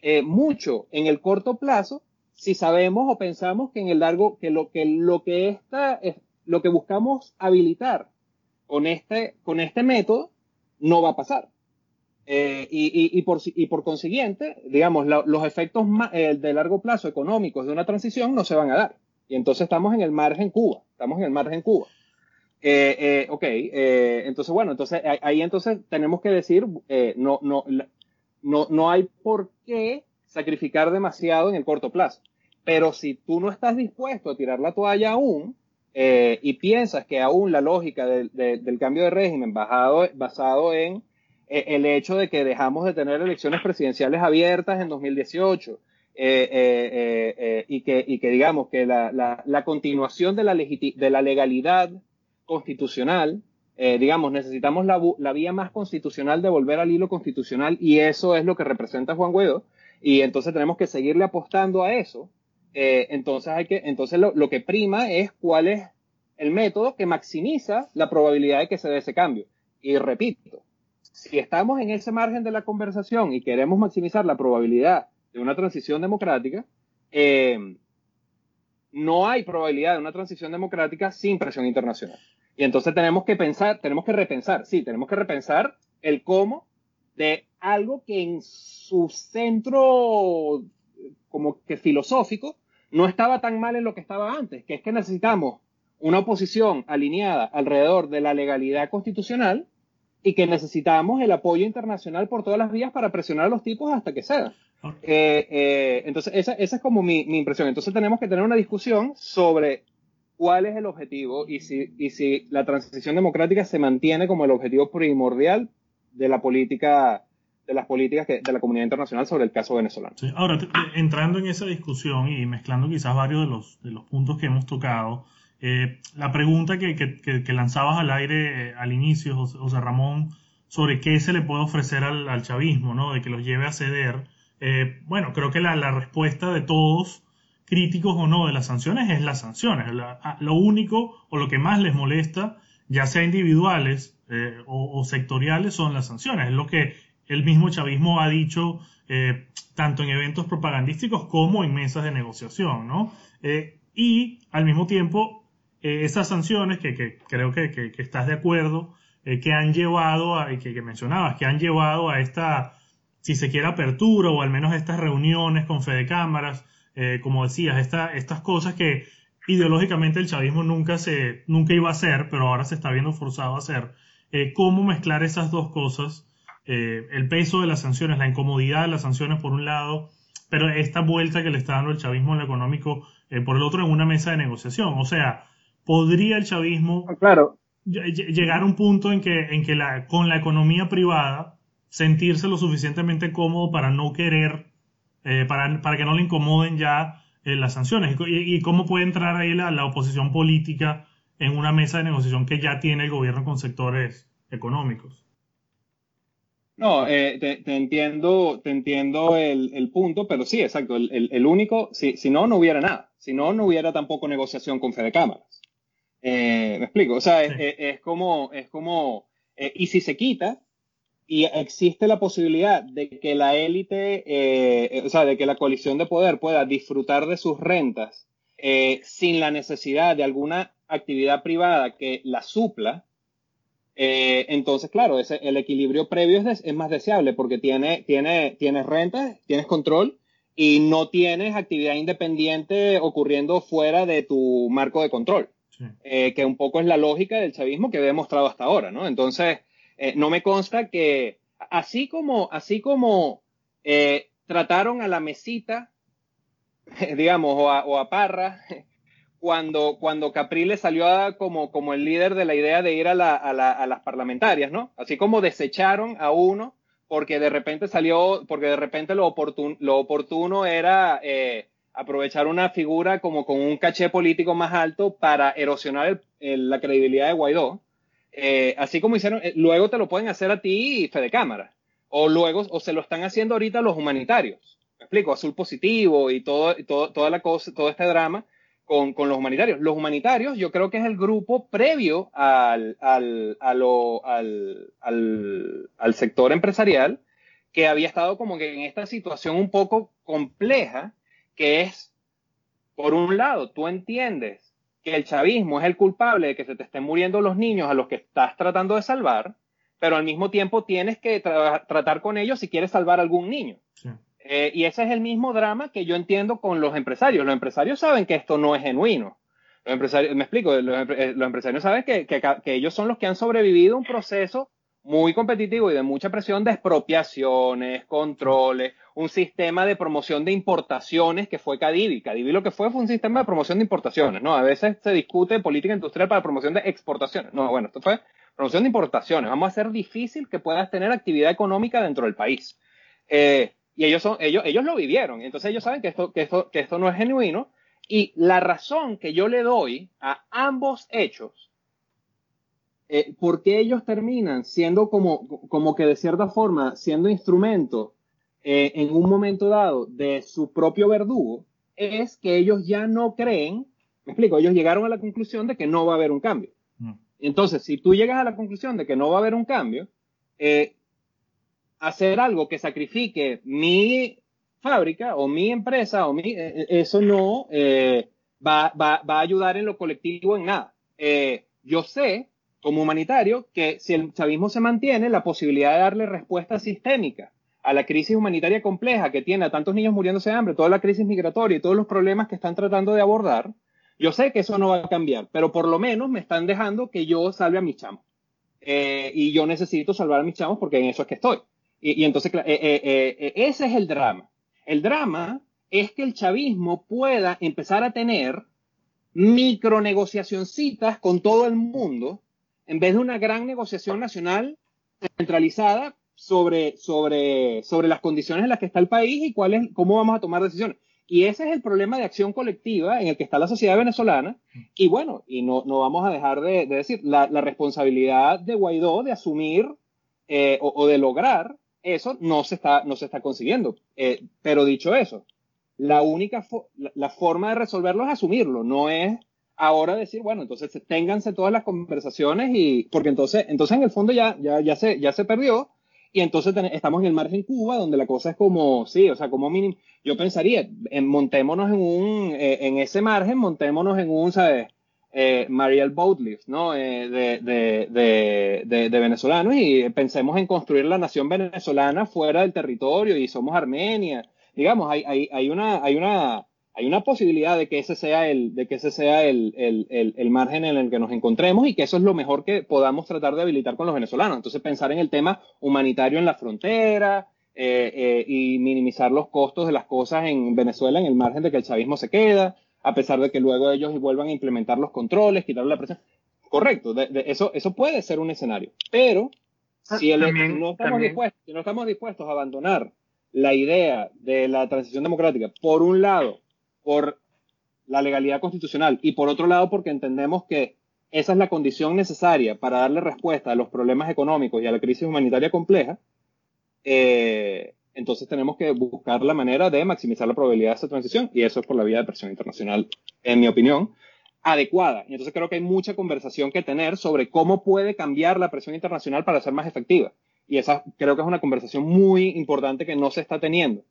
eh, mucho en el corto plazo si sabemos o pensamos que en el largo, que lo que, lo que esta, lo que buscamos habilitar con este, con este método no va a pasar. Eh, y, por, consiguiente, digamos, los efectos eh, de largo plazo económicos de una transición no se van a dar. Y entonces estamos en el margen Cuba, estamos en el margen Cuba. Eh, ok, entonces bueno, entonces ahí entonces tenemos que decir, no, no, no, no hay por qué sacrificar demasiado en el corto plazo. Pero si tú no estás dispuesto a tirar la toalla aún, y piensas que aún la lógica del cambio de régimen basado, basado en eh, el hecho de que dejamos de tener elecciones presidenciales abiertas en 2018 eh, eh, y, que, y que digamos que la, la, continuación de la, legalidad constitucional, digamos, necesitamos la, la, vía más constitucional de volver al hilo constitucional y eso es lo que representa Juan Guaidó y entonces tenemos que seguirle apostando a eso. entonces hay que, entonces lo, lo que prima es cuál es el método que maximiza la probabilidad de que se dé ese cambio. Y repito, si estamos en ese margen de la conversación y queremos maximizar la probabilidad de una transición democrática, eh, no hay probabilidad de una transición democrática sin presión internacional. Y entonces tenemos que pensar, tenemos que repensar, sí, tenemos que repensar el cómo de algo que en su centro como que filosófico no estaba tan mal en lo que estaba antes, que es que necesitamos una oposición alineada alrededor de la legalidad constitucional y que necesitamos el apoyo internacional por todas las vías para presionar a los tipos hasta que sea. Eh, eh, entonces, esa, esa, es como mi, mi, impresión. Entonces, tenemos que tener una discusión sobre cuál es el objetivo y si, y si la transición democrática se mantiene como el objetivo primordial de la política de las políticas de la comunidad internacional sobre el caso venezolano. ahora, entrando en esa discusión y mezclando quizás varios de los, de los puntos que hemos tocado, eh, la pregunta que, que, lanzabas al aire eh, al inicio, José, Ramón, sobre qué se le puede ofrecer al, chavismo, ¿no? De que los lleve a ceder. Eh, bueno, creo que la, la, respuesta de todos, críticos o no de las sanciones, es las sanciones. Lo único o lo que más les molesta, ya sea individuales o, o, sectoriales, son las sanciones. Es lo que el mismo chavismo ha dicho tanto en eventos propagandísticos como en mesas de negociación, ¿no? y al mismo tiempo eh, esas sanciones que, creo que, que, estás de acuerdo, eh, que han llevado, a, que, mencionabas, que han llevado a esta si se quiere, apertura o al menos estas reuniones con Fede Cámaras, eh, como decías, estas cosas que ideológicamente el chavismo nunca, se, nunca iba a hacer, pero ahora se está viendo forzado a hacer. ¿Cómo mezclar esas dos cosas? el peso de las sanciones, la incomodidad de las sanciones por un lado, pero esta vuelta que le está dando el chavismo en lo económico por el otro en una mesa de negociación. O sea, ¿podría el chavismo ah, claro. llegar a un punto en que, en que la, con la economía privada sentirse lo suficientemente cómodo para no querer, eh, para, para, que no le incomoden ya eh, las sanciones. Y, cómo puede entrar ahí la, la, oposición política en una mesa de negociación que ya tiene el gobierno con sectores económicos. No, eh, te, entiendo, te entiendo el, el, punto, pero sí, exacto. El, el, único, si, si, no, no hubiera nada. Si no, no hubiera tampoco negociación con Fede Cámaras. Me explico. O sea, es, es, como, es como, y si se quita, y existe la posibilidad de que la élite, eh, o sea, de que la coalición de poder pueda disfrutar de sus rentas eh, sin la necesidad de alguna actividad privada que la supla, eh, entonces, claro, ese, el equilibrio previo es, es, más deseable porque tiene, tiene, tienes rentas, tienes control y no tienes actividad independiente ocurriendo fuera de tu marco de control, que un poco es la lógica del chavismo que he demostrado hasta ahora, ¿no? Entonces, eh, no me consta que, así como, así como eh, trataron a la mesita, digamos, o a, Parra, cuando, cuando Capriles salió como, como el líder de la idea de ir a, las parlamentarias, ¿no? Así como desecharon a uno porque de repente salió, porque de repente lo oportuno, era eh, aprovechar una figura como con un caché político más alto para erosionar la credibilidad de Guaidó. Eh, así como hicieron, eh, luego te lo pueden hacer a ti Fede Cámara, o luego, o se lo están haciendo ahorita los humanitarios. Me explico, azul positivo y todo, todo, toda la cosa, todo este drama con, con, los humanitarios. Los humanitarios yo creo que es el grupo previo al, al, al, al, sector empresarial que había estado como que en esta situación un poco compleja, que es, por un lado, tú entiendes que el chavismo es el culpable de que se te estén muriendo los niños a los que estás tratando de salvar, pero al mismo tiempo tienes que tratar con ellos si quieres salvar a algún niño. Eh, y ese es el mismo drama que yo entiendo con los empresarios. Los empresarios saben que esto no es genuino. Los empresarios, me explico, los, eh, empresarios saben que, que ellos son los que han sobrevivido un proceso muy competitivo y de mucha presión de expropiaciones, controles, un sistema de promoción de importaciones que fue Cadivi. Cadivi lo que fue fue un sistema de promoción de importaciones, ¿no? A veces se discute política industrial para promoción de exportaciones. No, bueno, esto fue promoción de importaciones. Vamos a hacer difícil que puedas tener actividad económica dentro del país. Eh, y ellos, son, ellos, ellos lo vivieron. Entonces ellos saben que esto, que, esto, que esto no es genuino. Y la razón que yo le doy a ambos hechos eh, ¿por qué ellos terminan siendo como, como que de cierta forma, siendo instrumento eh, en un momento dado de su propio verdugo? Es que ellos ya no creen, me explico, ellos llegaron a la conclusión de que no va a haber un cambio. Mm. Entonces, si tú llegas a la conclusión de que no va a haber un cambio, eh, hacer algo que sacrifique mi fábrica o mi empresa o mi, eso no va, va, va, a ayudar en lo colectivo en nada. yo sé como humanitario que si el chavismo se mantiene, la posibilidad de darle respuesta sistémica a la crisis humanitaria compleja que tiene a tantos niños muriéndose de hambre, toda la crisis migratoria y todos los problemas que están tratando de abordar, yo sé que eso no va a cambiar, pero por lo menos me están dejando que yo salve a mis chamos. Eh, y yo necesito salvar a mis chamos porque en eso es que estoy. Y, entonces, eh, eh, ese es el drama. El drama es que el chavismo pueda empezar a tener micronegociacioncitas con todo el mundo en vez de una gran negociación nacional centralizada sobre, sobre, sobre las condiciones en las que está el país y cuál es, cómo vamos a tomar decisiones. Y ese es el problema de acción colectiva en el que está la sociedad venezolana. Y bueno, y no, no vamos a dejar de, decir, la, responsabilidad de Guaidó de asumir eh, o, de lograr eso no se está, no se está consiguiendo. Eh, pero dicho eso, la única la, forma de resolverlo es asumirlo, no es ahora decir, bueno, entonces ténganse todas las conversaciones y, porque entonces, entonces en el fondo ya, ya, ya se, ya se perdió y entonces estamos en el margen Cuba donde la cosa es como, sí, o sea, como mínimo, yo pensaría, en, montémonos en un, eh, en ese margen, montémonos en un, ¿sabes? eh, Mariel Boatlift, ¿no? Eh, de, de, de, de, venezolanos y pensemos en construir la nación venezolana fuera del territorio y somos Armenia. Digamos, hay, hay, hay, una, hay, una, hay una posibilidad de que ese sea, el, de que ese sea el, el, el, margen en el que nos encontremos y que eso es lo mejor que podamos tratar de habilitar con los venezolanos. Entonces, pensar en el tema humanitario en la frontera, eh, y minimizar los costos de las cosas en Venezuela en el margen de que el chavismo se queda, a pesar de que luego ellos vuelvan a implementar los controles, quitarle la presión. Correcto, eso, eso puede ser un escenario. Pero ah, si, no estamos dispuestos, si no estamos dispuestos a abandonar la idea de la transición democrática, por un lado, por la legalidad constitucional y por otro lado, porque entendemos que esa es la condición necesaria para darle respuesta a los problemas económicos y a la crisis humanitaria compleja, eh, entonces tenemos que buscar la manera de maximizar la probabilidad de esa transición y eso es por la vía de presión internacional, en mi opinión, adecuada. Y entonces creo que hay mucha conversación que tener sobre cómo puede cambiar la presión internacional para ser más efectiva. Y esa creo que es una conversación muy importante que no se está teniendo.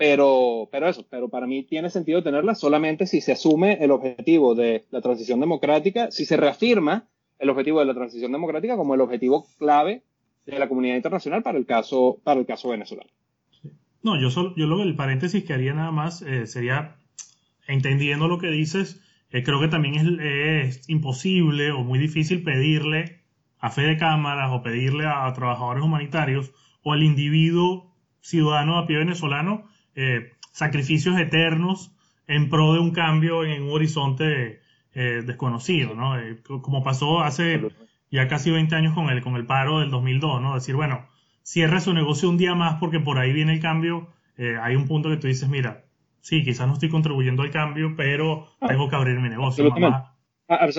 Pero, pero eso, pero para mí tiene sentido tenerla solamente si se asume el objetivo de la transición democrática, si se reafirma el objetivo de la transición democrática como el objetivo clave de la comunidad internacional para el caso, para el caso venezolano. No, yo solo, yo lo el paréntesis que haría nada más eh, sería, entendiendo lo que dices, eh, creo que también es, imposible o muy difícil pedirle a fe de cámaras o pedirle a, trabajadores humanitarios o al individuo ciudadano a pie venezolano eh, sacrificios eternos en pro de un cambio en un horizonte desconocido, ¿no? como pasó hace ya casi 20 años con el, con el paro del 2002, ¿no? Decir, bueno, cierre su negocio un día más porque por ahí viene el cambio, eh, hay un punto que tú dices, mira, sí, quizás no estoy contribuyendo al cambio, pero tengo que abrir mi negocio.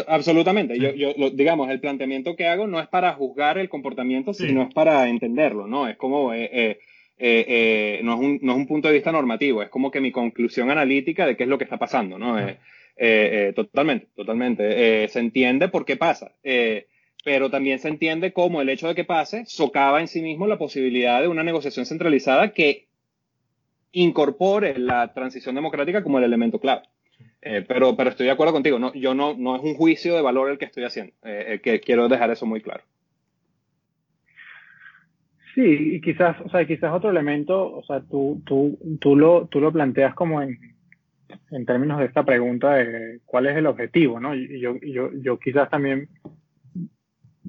Absolutamente. Yo, yo, digamos, el planteamiento que hago no es para juzgar el comportamiento, sino es para entenderlo, ¿no? Es como, eh, eh, eh, no, es un, no, es un, punto de vista normativo, es como que mi conclusión analítica de qué es lo que está pasando, ¿no? totalmente, totalmente. se entiende por qué pasa pero también se entiende como el hecho de que pase socava en sí mismo la posibilidad de una negociación centralizada que incorpore la transición democrática como el elemento clave. Eh, pero, pero estoy de acuerdo contigo, no, yo no, no es un juicio de valor el que estoy haciendo, eh, que quiero dejar eso muy claro. Sí, y quizás, o sea, quizás otro elemento, o sea, tú, tú, tú, lo, tú lo planteas como en, en términos de esta pregunta de cuál es el objetivo, ¿no? Y yo, yo, yo quizás también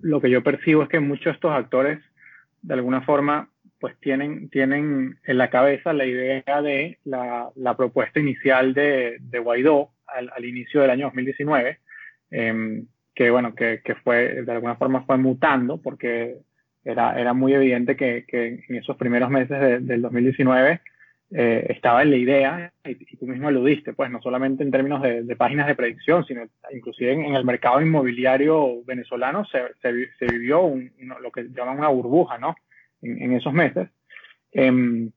lo que yo percibo es que muchos de estos actores, de alguna forma, pues tienen, tienen en la cabeza la idea de la, la propuesta inicial de, de Guaidó al, al, inicio del año 2019, eh, que bueno, que, que, fue, de alguna forma fue mutando, porque era, era muy evidente que, que en esos primeros meses de, del 2019 eh, estaba en la idea, y, tú mismo lo diste, pues no solamente en términos de, páginas de predicción, sino inclusive en, el mercado inmobiliario venezolano se, se, vivió lo que llaman una burbuja, ¿no? En, esos meses. Em,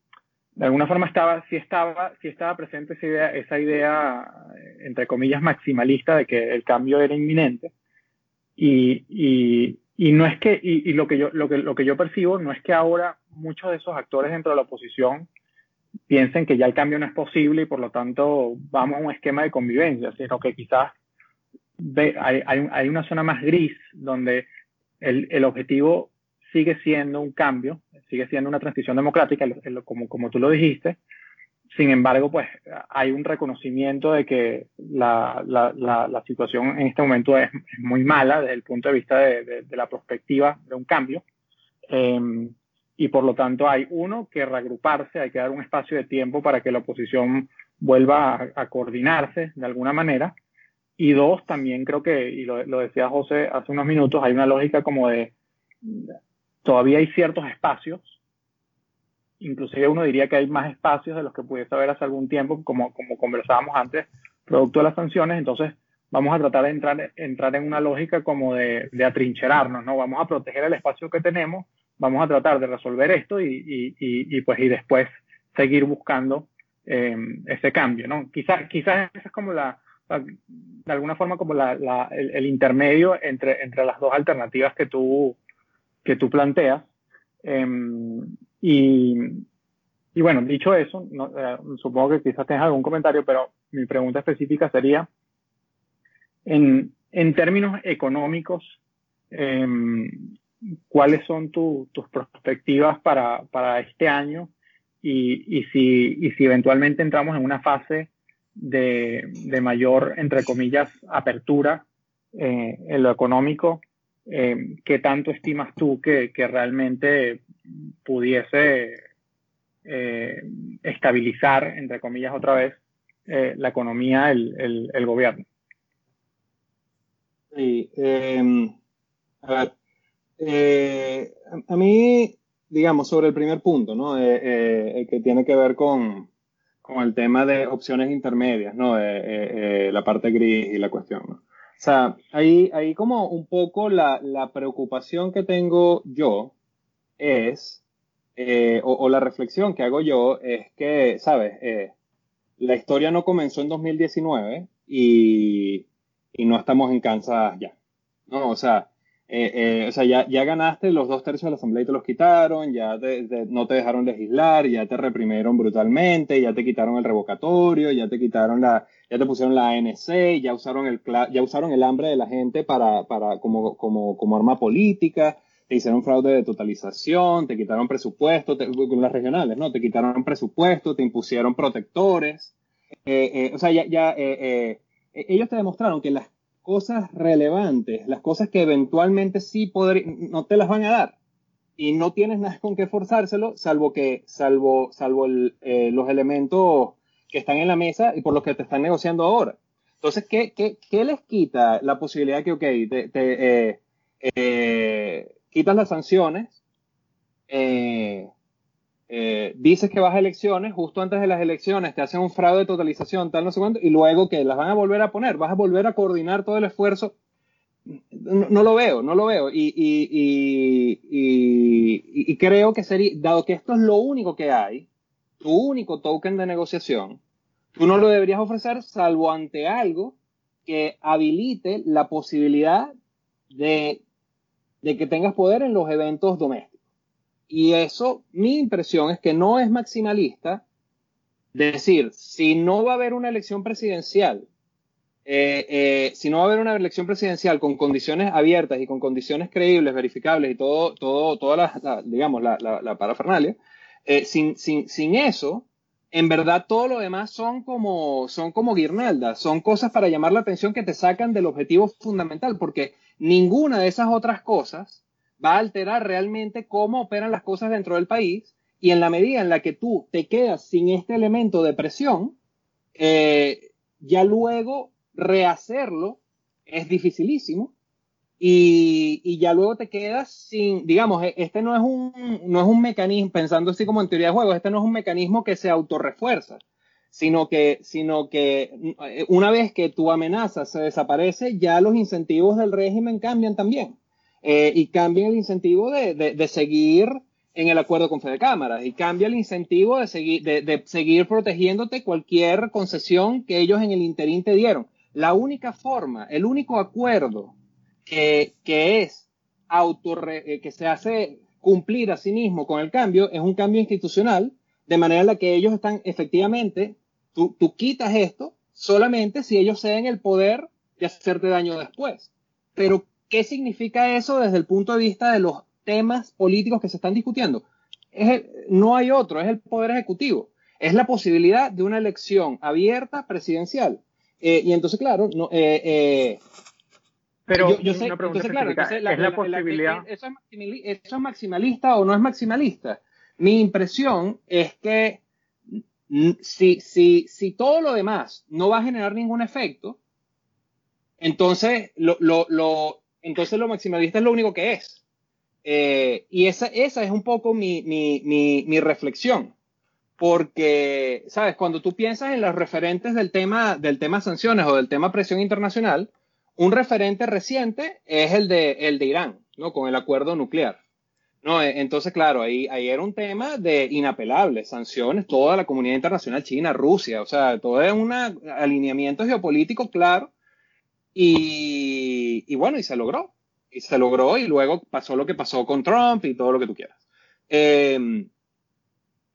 de alguna forma estaba, sí estaba, sí estaba presente esa idea, esa idea, entre comillas, maximalista de que el cambio era inminente. Y, y, y no es que, y, lo que yo, lo que, lo que yo percibo no es que ahora muchos de esos actores dentro de la oposición piensen que ya el cambio no es posible y por lo tanto vamos a un esquema de convivencia, sino que quizás hay, hay, hay, una zona más gris donde el, el, objetivo sigue siendo un cambio, sigue siendo una transición democrática, como, como tú lo dijiste. Sin embargo, pues hay un reconocimiento de que la, la, la, situación en este momento es, muy mala desde el punto de vista de, de, la perspectiva de un cambio. Eh, y por lo tanto hay uno que reagruparse, hay que dar un espacio de tiempo para que la oposición vuelva a, coordinarse de alguna manera. Y dos, también creo que, y lo, decía José hace unos minutos, hay una lógica como de, todavía hay ciertos espacios, inclusive uno diría que hay más espacios de los que pudiese haber hace algún tiempo, como, como conversábamos antes, producto de las sanciones, entonces vamos a tratar de entrar, entrar en una lógica como de, atrincherarnos, ¿no? Vamos a proteger el espacio que tenemos, vamos a tratar de resolver esto y, y, pues y después seguir buscando eh, ese cambio, ¿no? Quizás quizás esa es como la, de alguna forma como la, el, intermedio entre, entre las dos alternativas que tú, que tú planteas. Eh, y, y bueno, dicho eso, no, eh, supongo que quizás tengas algún comentario, pero mi pregunta específica sería, en, en términos económicos, em, ¿cuáles son tus perspectivas para, para, este año? Y, y, si, y si eventualmente entramos en una fase de, de mayor, entre comillas, apertura eh, en lo económico, eh, ¿qué tanto estimas tú que, realmente pudiese eh, estabilizar, entre comillas, otra vez eh, la economía, el, gobierno? Sí, em, a ver, eh, a, mí, digamos, sobre el primer punto, ¿no? que tiene que ver con, el tema de opciones intermedias, ¿no? la parte gris y la cuestión, ¿no? Sea, ahí, ahí como un poco la, la preocupación que tengo yo es, eh, o, o, la reflexión que hago yo es que, ¿sabes? Eh, la historia no comenzó en 2019 y, y no estamos en Kansas ya. ¿no? O sea, eh, eh, o sea ya, ya, ganaste los dos tercios de la asamblea y te los quitaron, ya no te dejaron legislar, ya te reprimieron brutalmente, ya te quitaron el revocatorio, ya te quitaron la, ya te pusieron la ANC, ya usaron el, ya usaron el hambre de la gente para, para, como, como, como arma política, te hicieron fraude de totalización, te quitaron presupuesto, con las regionales, ¿no? Te quitaron presupuesto, te impusieron protectores. Eh, o sea, ya, ya ellos te demostraron que las cosas relevantes, las cosas que eventualmente sí poder, no te las van a dar. Y no tienes nada con qué forzárselo, salvo que, salvo, salvo el, los elementos que están en la mesa y por los que te están negociando ahora. Entonces, ¿qué, qué, qué les quita la posibilidad que, ok, te, te eh, eh, quitas las sanciones, eh, eh, dices que vas a elecciones, justo antes de las elecciones te hacen un fraude de totalización, tal, no sé cuánto, y luego que las van a volver a poner, vas a volver a coordinar todo el esfuerzo. No, lo veo, no lo veo. Y, y, y, y, creo que sería, dado que esto es lo único que hay, tu único token de negociación, tú no lo deberías ofrecer salvo ante algo que habilite la posibilidad de de que tengas poder en los eventos domésticos. Y eso, mi impresión es que no es maximalista decir, si no va a haber una elección presidencial, eh, eh, si no va a haber una elección presidencial con condiciones abiertas y con condiciones creíbles, verificables y todo, todo, toda la, digamos, la, parafernalia, eh, sin, sin, sin eso, en verdad todo lo demás son como, son como guirnaldas, son cosas para llamar la atención que te sacan del objetivo fundamental, porque ninguna de esas otras cosas va a alterar realmente cómo operan las cosas dentro del país y en la medida en la que tú te quedas sin este elemento de presión, eh, ya luego rehacerlo es dificilísimo y, y, ya luego te quedas sin, digamos, e, este no es un, no es un mecanismo, pensando así como en teoría de juego, este no es un mecanismo que se autorrefuerza sino que, sino que eh, una vez que tu amenaza se desaparece, ya los incentivos del régimen cambian también. Eh, y cambia el incentivo de, de, seguir en el acuerdo con Fede Cámaras y cambia el incentivo de seguir, de, de, seguir protegiéndote cualquier concesión que ellos en el interín te dieron. La única forma, el único acuerdo que, que es auto, eh, que se hace cumplir a sí mismo con el cambio es un cambio institucional, de manera en la que ellos están efectivamente Tú, tú quitas esto solamente si ellos ceden el poder de hacerte daño después. Pero, ¿qué significa eso desde el punto de vista de los temas políticos que se están discutiendo? Es el, no hay otro, es el poder ejecutivo. Es la posibilidad de una elección abierta presidencial. Eh, y entonces, claro, no, eh, eh, pero yo, yo sé, entonces, claro, entonces, la, es la, la posibilidad. La, eso, es ¿Eso es maximalista o no es maximalista? Mi impresión es que si, si, si todo lo demás no va a generar ningún efecto, entonces lo, lo, lo, entonces lo maximalista es lo único que es. Eh, y esa, esa es un poco mi, mi, mi, mi, reflexión. Porque, ¿sabes? Cuando tú piensas en los referentes del tema, del tema sanciones o del tema presión internacional, un referente reciente es el de, el de Irán, ¿no? Con el acuerdo nuclear. No, eh, entonces, claro, ahí, ahí era un tema de inapelables, sanciones, toda la comunidad internacional, China, Rusia, o sea, todo es un alineamiento geopolítico claro. Y, y, bueno, y se logró. Y se logró y luego pasó lo que pasó con Trump y todo lo que tú quieras. Eh,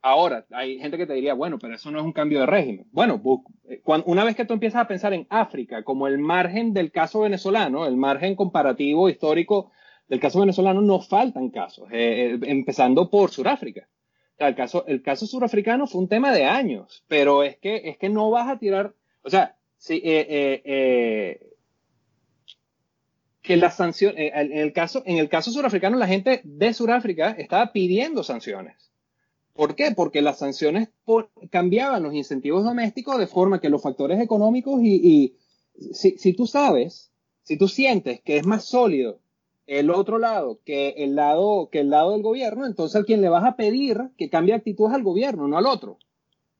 Ahora, hay gente que te diría, bueno, pero eso no es un cambio de régimen. Bueno, eh, una vez que tú empiezas a pensar en África como el margen del caso venezolano, el margen comparativo histórico del caso venezolano, no faltan casos, eh, empezando por Sudáfrica. el, caso, el caso surafricano fue un tema de años, pero es que, es que no vas a tirar, o sea, si, que las sanciones, en el caso, en el caso surafricano, la gente de Sudáfrica estaba pidiendo sanciones ¿Por qué? Porque las sanciones cambiaban los incentivos domésticos de forma que los factores económicos y, si, tú sabes, si tú sientes que es más sólido el otro lado que el lado, que el lado del gobierno, entonces a quien le vas a pedir que cambie actitud es al gobierno, no al otro.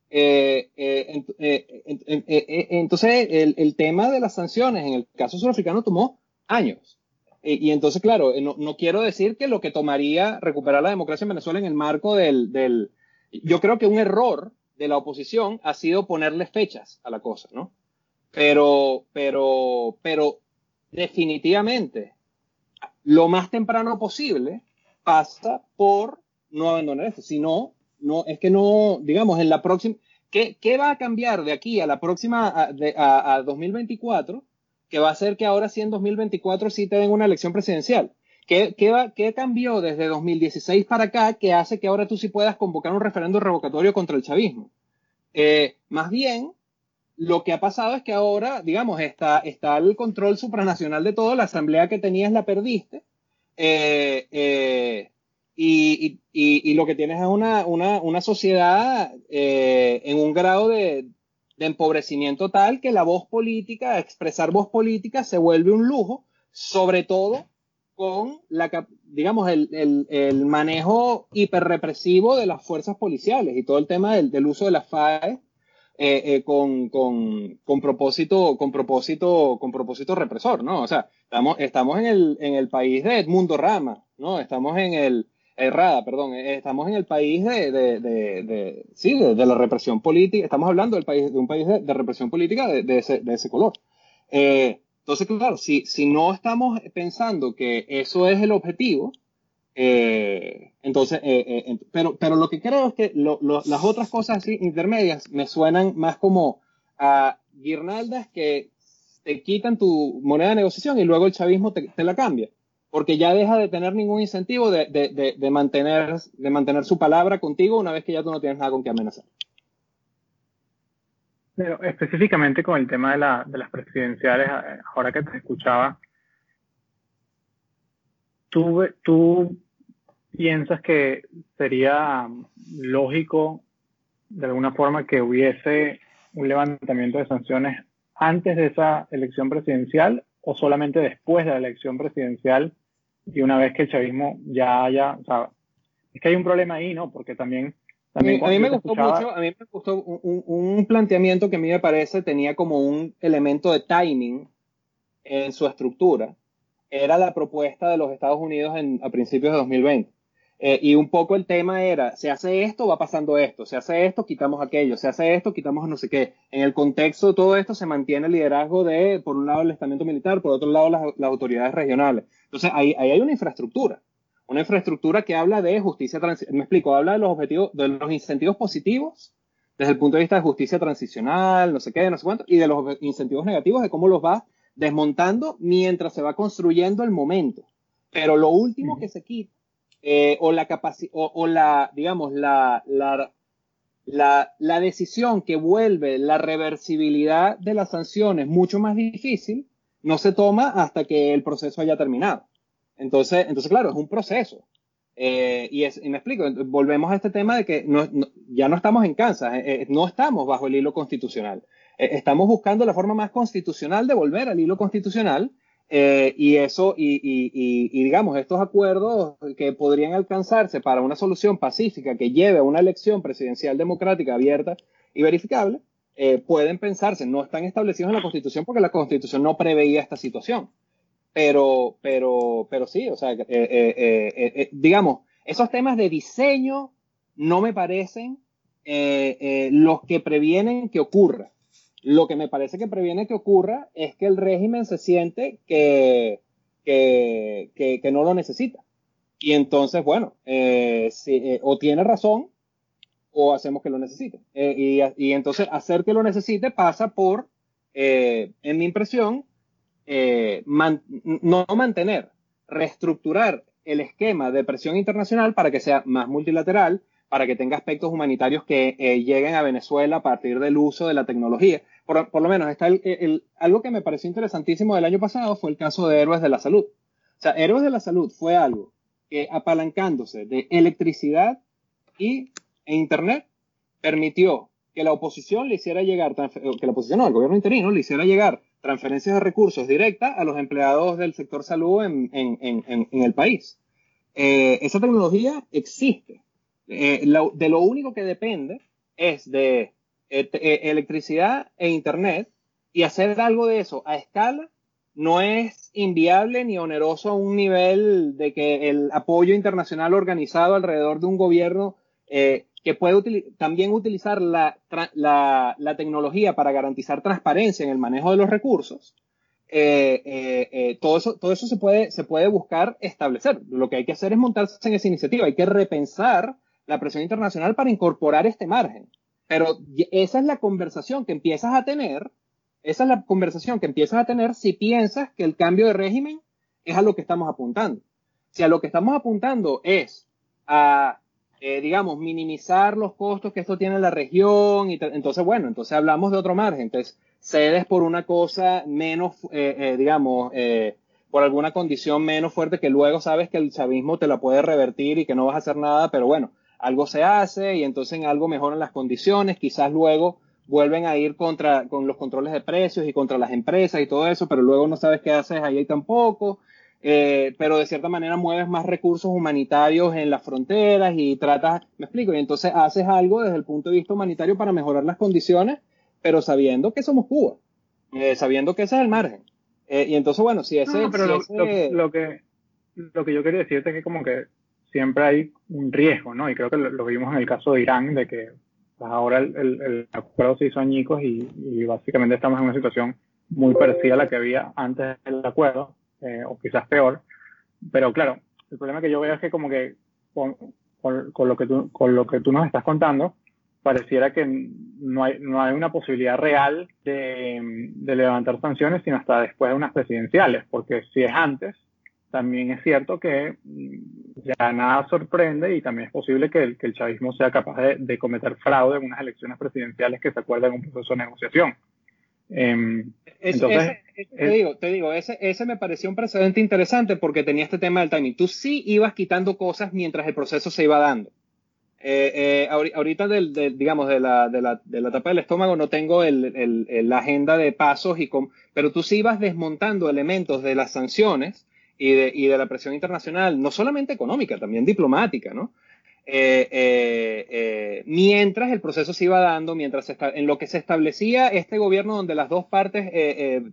Eh, eh, eh, entonces el, el, tema de las sanciones en el caso surafricano tomó años. Y, entonces, claro, no, no, quiero decir que lo que tomaría recuperar la democracia en Venezuela en el marco del, del... Yo creo que un error de la oposición ha sido ponerle fechas a la cosa, ¿no? Pero, pero, pero definitivamente, lo más temprano posible pasa por no abandonar esto. Si no, no, es que no, digamos, en la próxima, ¿qué, qué va a cambiar de aquí a la próxima, a, de, a, a 2024? Que va a hacer que ahora sí en 2024 sí te den una elección presidencial. ¿Qué, qué, cambió desde 2016 para acá que hace que ahora tú sí puedas convocar un referendo revocatorio contra el chavismo? Eh, más bien, lo que ha pasado es que ahora, digamos, está, está el control supranacional de todo, la asamblea que tenías la perdiste, eh, eh, y, y, lo que tienes es una, una, una sociedad en un grado de, de empobrecimiento tal que la voz política, expresar voz política se vuelve un lujo, sobre todo con la, digamos, el, el, el manejo hiperrepresivo de las fuerzas policiales y todo el tema del, del uso de las FAE eh, eh, con, con, con, propósito, con propósito, con propósito represor, ¿no? O sea, estamos, estamos en el, en el país de Edmundo Rama, ¿no? Estamos en el, errada, perdón, eh, estamos en el país de, de, de, sí, de, la represión política, estamos hablando del país, de un país de, represión política de, ese, ese, color. Eh, entonces, claro, si, si no estamos pensando que eso es el objetivo, eh, entonces, pero, pero lo que creo es que las otras cosas así intermedias me suenan más como a guirnaldas que te quitan tu moneda de negociación y luego el chavismo te la cambia porque ya deja de tener ningún incentivo de, de, de, mantener, de mantener su palabra contigo una vez que ya tú no tienes nada con que amenazar. Pero específicamente con el tema de, la, de las presidenciales, ahora que te escuchaba, ¿tú, ¿tú piensas que sería lógico de alguna forma que hubiese un levantamiento de sanciones antes de esa elección presidencial o solamente después de la elección presidencial y una vez que el chavismo ya haya, o sea, es que hay un problema ahí, ¿no? Porque también... también a mí, me gustó mucho, a mí me gustó un, un, planteamiento que a mí me parece tenía como un elemento de timing en su estructura. Era la propuesta de los Estados Unidos en, a principios de 2020. Eh, y un poco el tema era, se hace esto, va pasando esto, se hace esto, quitamos aquello, se hace esto, quitamos no sé qué. En el contexto de todo esto se mantiene el liderazgo de, por un lado, el estamento militar, por otro lado, las, autoridades regionales. Entonces, ahí, ahí, hay una infraestructura, una infraestructura que habla de justicia. Me explico, habla de los objetivos, de los incentivos positivos desde el punto de vista de justicia transicional, no sé qué, no sé cuánto, y de los incentivos negativos, de cómo los va desmontando mientras se va construyendo el momento. Pero lo último que se quita eh, o la capacidad, o, la, digamos, la, la, la, decisión que vuelve la reversibilidad de las sanciones mucho más difícil, no se toma hasta que el proceso haya terminado. Entonces, entonces claro, es un proceso. Eh, y, es, me explico, volvemos a este tema de que no, ya no estamos en Kansas, eh, no estamos bajo el hilo constitucional. estamos buscando la forma más constitucional de volver al hilo constitucional eh, y eso, y, y, digamos, estos acuerdos que podrían alcanzarse para una solución pacífica que lleve a una elección presidencial democrática abierta y verificable, eh, pueden pensarse, no están establecidos en la Constitución porque la Constitución no preveía esta situación. Pero, pero, pero sí, o sea, eh, digamos, esos temas de diseño no me parecen los que previenen que ocurra. Lo que me parece que previene que ocurra es que el régimen se siente que, que, que, no lo necesita. Y entonces, bueno, eh, eh, o tiene razón o hacemos que lo necesite. Eh, y, entonces hacer que lo necesite pasa por, en mi impresión, no mantener, reestructurar el esquema de presión internacional para que sea más multilateral, para que tenga aspectos humanitarios que lleguen a Venezuela a partir del uso de la tecnología. Por, lo menos está algo que me pareció interesantísimo del año pasado fue el caso de Héroes de la Salud. O sea, Héroes de la Salud fue algo que apalancándose de electricidad y e Internet permitió que la oposición le hiciera llegar, que la oposición no, el gobierno interino le hiciera llegar transferencias de recursos directas a los empleados del sector salud en, el país. Eh, esa tecnología existe. Eh, de lo único que depende es de eh, electricidad e Internet y hacer algo de eso a escala no es inviable ni oneroso a un nivel de que el apoyo internacional organizado alrededor de un gobierno que puede también utilizar la, tecnología para garantizar transparencia en el manejo de los recursos, eh, eh, eh, todo eso, todo eso se, puede, se puede buscar establecer. Lo que hay que hacer es montarse en esa iniciativa. Hay que repensar la presión internacional para incorporar este margen. Pero esa es la conversación que empiezas a tener, esa es la conversación que empiezas a tener si piensas que el cambio de régimen es a lo que estamos apuntando. Si a lo que estamos apuntando es a eh, digamos, minimizar los costos que esto tiene en la región. Y entonces, bueno, entonces hablamos de otro margen. Entonces, cedes por una cosa menos, eh, eh, digamos, por alguna condición menos fuerte que luego sabes que el chavismo te la puede revertir y que no vas a hacer nada, pero bueno, algo se hace y entonces en algo mejoran las condiciones, quizás luego vuelven a ir contra con los controles de precios y contra las empresas y todo eso, pero luego no sabes qué haces ahí tampoco. Eh, pero de cierta manera mueves más recursos humanitarios en las fronteras y tratas, me explico, y entonces haces algo desde el punto de vista humanitario para mejorar las condiciones, pero sabiendo que somos Cuba, eh, sabiendo que ese es el margen. Eh, y entonces, bueno, si ese... pero lo, que, lo que yo quería decirte es que como que siempre hay un riesgo, ¿no? Y creo que lo, vimos en el caso de Irán, de que pues, ahora el, acuerdo se hizo añicos y, y básicamente estamos en una situación muy parecida a la que había antes del acuerdo eh, o quizás peor. Pero claro, el problema que yo veo es que como que con, con, lo, que tú, con lo que tú nos estás contando, pareciera que no hay, no hay una posibilidad real de, de, levantar sanciones sino hasta después de unas presidenciales, porque si es antes, también es cierto que mm, ya nada sorprende y también es posible que el, que el chavismo sea capaz de, de, cometer fraude en unas elecciones presidenciales que se acuerden en un proceso de negociación. Em, entonces, te digo, te digo ese, ese me pareció un precedente interesante porque tenía este tema del timing. Tú sí ibas quitando cosas mientras el proceso se iba dando. Eh, eh, ahorita, del, digamos, de la, de, la, de la tapa del estómago no tengo el, el, la agenda de pasos, y pero tú sí ibas desmontando elementos de las sanciones y de, y de la presión internacional, no solamente económica, también diplomática, ¿no? Eh, eh, eh, mientras el proceso se iba dando, mientras en lo que se establecía este gobierno donde las dos partes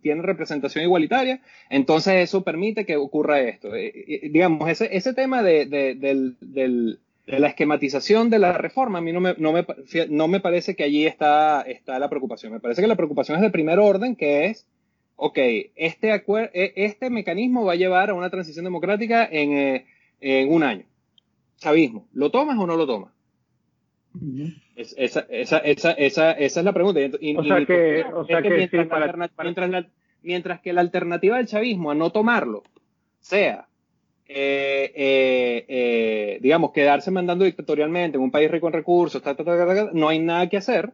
tienen representación igualitaria, entonces eso permite que ocurra esto. digamos, ese, ese tema de, de, la esquematización de la reforma, a mí no me, no me, no me parece que allí está, está la preocupación. Me parece que la preocupación es de primer orden, que es, ok, este, e, este mecanismo va a llevar a una transición democrática en, en un año chavismo, ¿lo tomas o no lo tomas? esa, esa, esa, esa, es la pregunta. o sea que, o sea que, mientras, que la alternativa del chavismo a no tomarlo sea, eh, eh, eh, digamos, quedarse mandando dictatorialmente en un país rico en recursos, no hay nada que hacer,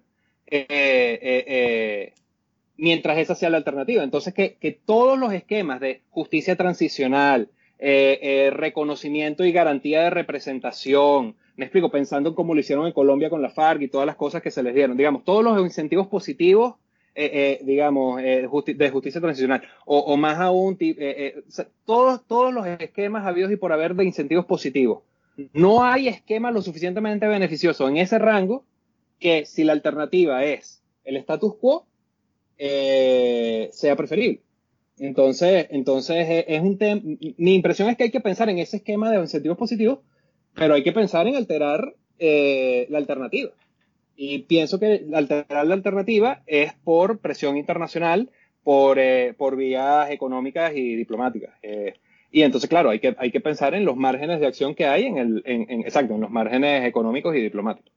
mientras esa sea la alternativa. Entonces, que, que todos los esquemas de justicia transicional, eh, eh, reconocimiento y garantía de representación. Me explico, pensando en cómo lo hicieron en Colombia con la FARC y todas las cosas que se les dieron. Digamos, todos los incentivos positivos, eh, digamos, de justicia transicional. O, más aún, todos, todos los esquemas habidos y por haber de incentivos positivos. No hay esquema lo suficientemente beneficioso en ese rango que si la alternativa es el status quo, sea preferible. Entonces, entonces eh, es un tema, mi impresión es que hay que pensar en ese esquema de incentivos positivos, pero hay que pensar en alterar eh, la alternativa. Y pienso que alterar la alternativa es por presión internacional, por, eh, por vías económicas y diplomáticas. y entonces, claro, hay que, hay que pensar en los márgenes de acción que hay en el, exacto, en los márgenes económicos y diplomáticos.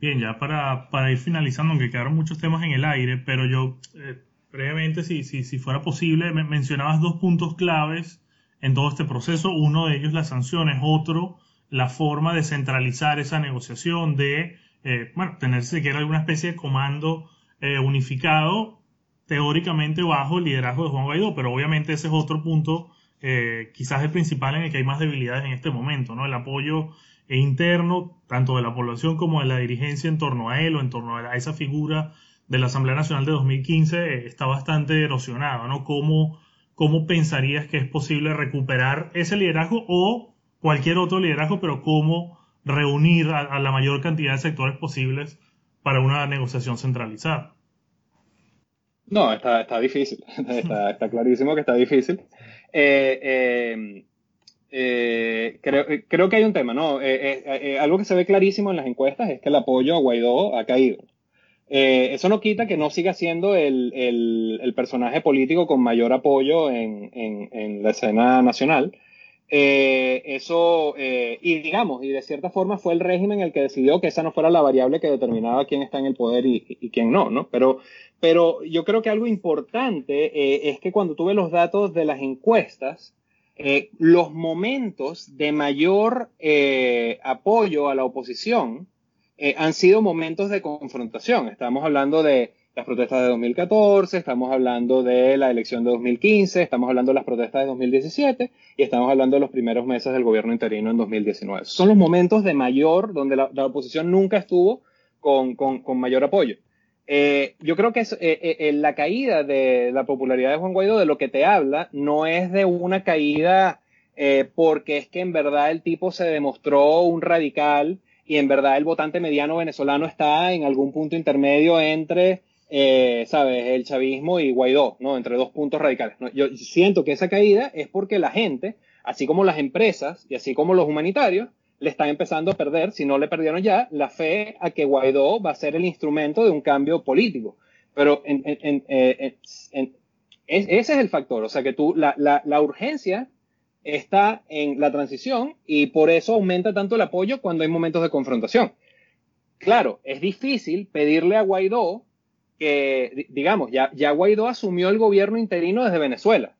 Bien, ya para, para ir finalizando, aunque quedaron muchos temas en el aire, pero yo eh, brevemente, si, si, si fuera posible, me mencionabas dos puntos claves en todo este proceso. Uno de ellos las sanciones, otro la forma de centralizar esa negociación, de eh, bueno, tener siquiera alguna especie de comando eh, unificado, teóricamente bajo el liderazgo de Juan Guaidó, pero obviamente ese es otro punto, eh, quizás el principal en el que hay más debilidades en este momento, ¿no? El apoyo interno, tanto de la población como de la dirigencia en torno a él o en torno a esa figura de la Asamblea Nacional de 2015 está bastante erosionado, ¿no? ¿Cómo, ¿Cómo pensarías que es posible recuperar ese liderazgo o cualquier otro liderazgo, pero cómo reunir a, la mayor cantidad de sectores posibles para una negociación centralizada. No, está, difícil, está, está, clarísimo que está difícil. Eh, eh, eh, creo, creo, que hay un tema, ¿no? algo que se ve clarísimo en las encuestas es que el apoyo a Guaidó ha caído. eso no quita que no siga siendo el, el, el personaje político con mayor apoyo en, en, en la escena nacional, eh, eso, eh, y digamos, y de cierta forma fue el régimen el que decidió que esa no fuera la variable que determinaba quién está en el poder y, quién no, ¿no? Pero, pero yo creo que algo importante eh, es que cuando tuve los datos de las encuestas, los momentos de mayor apoyo a la oposición han sido momentos de confrontación. Estamos hablando de las protestas de 2014, estamos hablando de la elección de 2015, estamos hablando de las protestas de 2017 y estamos hablando de los primeros meses del gobierno interino en 2019. Son los momentos de mayor, donde la, oposición nunca estuvo con, mayor apoyo. Eh, yo creo que es, eh, eh, la caída de la popularidad de Juan Guaidó, de lo que te habla, no es de una caída porque es que en verdad el tipo se demostró un radical y en verdad el votante mediano venezolano está en algún punto intermedio entre ¿sabes? El chavismo y Guaidó, ¿no? Entre dos puntos radicales. Yo siento que esa caída es porque la gente, así como las empresas y así como los humanitarios, le están empezando a perder, si no le perdieron ya, la fe a que Guaidó va a ser el instrumento de un cambio político. Pero eh, ese es el factor, o sea que tú, la, la, urgencia está en la transición y por eso aumenta tanto el apoyo cuando hay momentos de confrontación. Claro, es difícil pedirle a Guaidó que, digamos, ya, ya Guaidó asumió el gobierno interino desde Venezuela.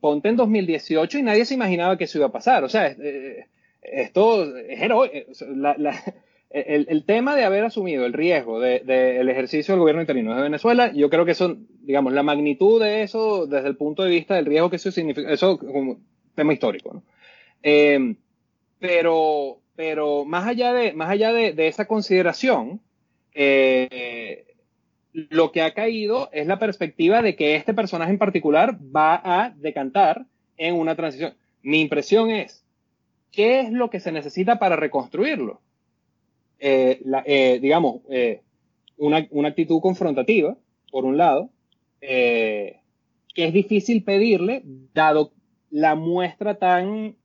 Ponte en 2018 y nadie se imaginaba que eso iba a pasar. O sea, eh, esto es heroico. el, el, tema de haber asumido el riesgo del de, ejercicio del gobierno interino desde Venezuela, yo creo que eso, digamos, la magnitud de eso desde el punto de vista del riesgo que eso significa, eso como tema histórico, ¿no? Eh, pero, pero más allá de, más allá de, de esa consideración, eh, lo que ha caído es la perspectiva de que este personaje en particular va a decantar en una transición. Mi impresión es, ¿qué es lo que se necesita para reconstruirlo? Eh, eh, digamos, eh, una, actitud confrontativa, por un lado, que es difícil pedirle, dado la muestra tan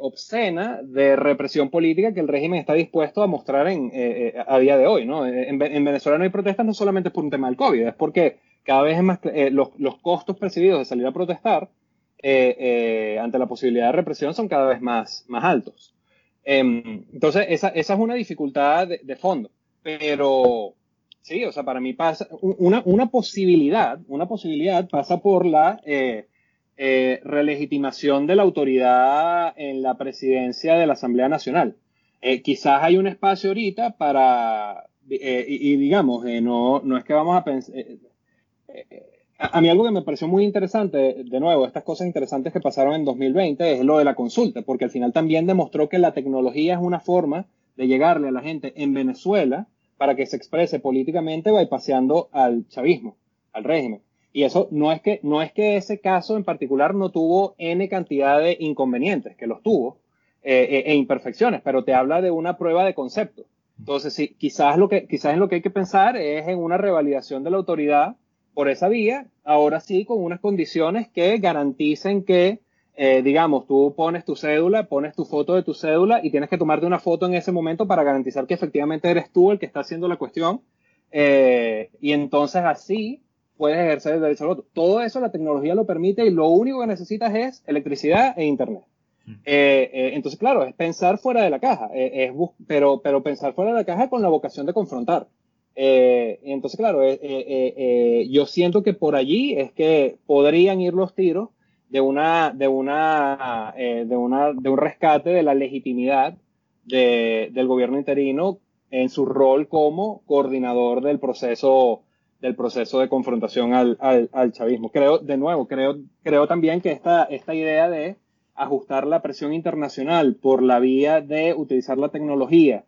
obscena de represión política que el régimen está dispuesto a mostrar en, a día de hoy. ¿no? En, Venezuela no hay protestas no solamente por un tema del COVID, es porque cada vez es más los, los, costos percibidos de salir a protestar ante la posibilidad de represión son cada vez más, más altos. Em, entonces, esa, esa, es una dificultad de, fondo. Pero sí, o sea, para mí pasa, una, una posibilidad, una posibilidad pasa por la eh, relegitimación de la autoridad en la presidencia de la Asamblea Nacional. Eh, quizás hay un espacio ahorita para, eh, y, digamos, no, no es que vamos a pensar, a, mí algo que me pareció muy interesante, de nuevo, estas cosas interesantes que pasaron en 2020 es lo de la consulta, porque al final también demostró que la tecnología es una forma de llegarle a la gente en Venezuela para que se exprese políticamente bypaseando al chavismo, al régimen. Y eso no es que, no es que ese caso en particular no tuvo N cantidad de inconvenientes, que los tuvo, eh, eh, e imperfecciones, pero te habla de una prueba de concepto. Entonces, sí, quizás lo que, quizás en lo que hay que pensar es en una revalidación de la autoridad por esa vía, ahora sí con unas condiciones que garanticen que, eh, digamos, tú pones tu cédula, pones tu foto de tu cédula y tienes que tomarte una foto en ese momento para garantizar que efectivamente eres tú el que está haciendo la cuestión. y entonces así puedes ejercer el derecho al voto. Todo eso la tecnología lo permite y lo único que necesitas es electricidad e internet. entonces, claro, es pensar fuera de la caja, es pero, pero pensar fuera de la caja con la vocación de confrontar. Entonces, claro, yo siento que por allí es que podrían ir los tiros de una, de una, de una, de un rescate de la legitimidad del gobierno interino en su rol como coordinador del proceso, del proceso de confrontación al, al, chavismo. Creo, de nuevo, creo, creo también que esta, esta idea de ajustar la presión internacional por la vía de utilizar la tecnología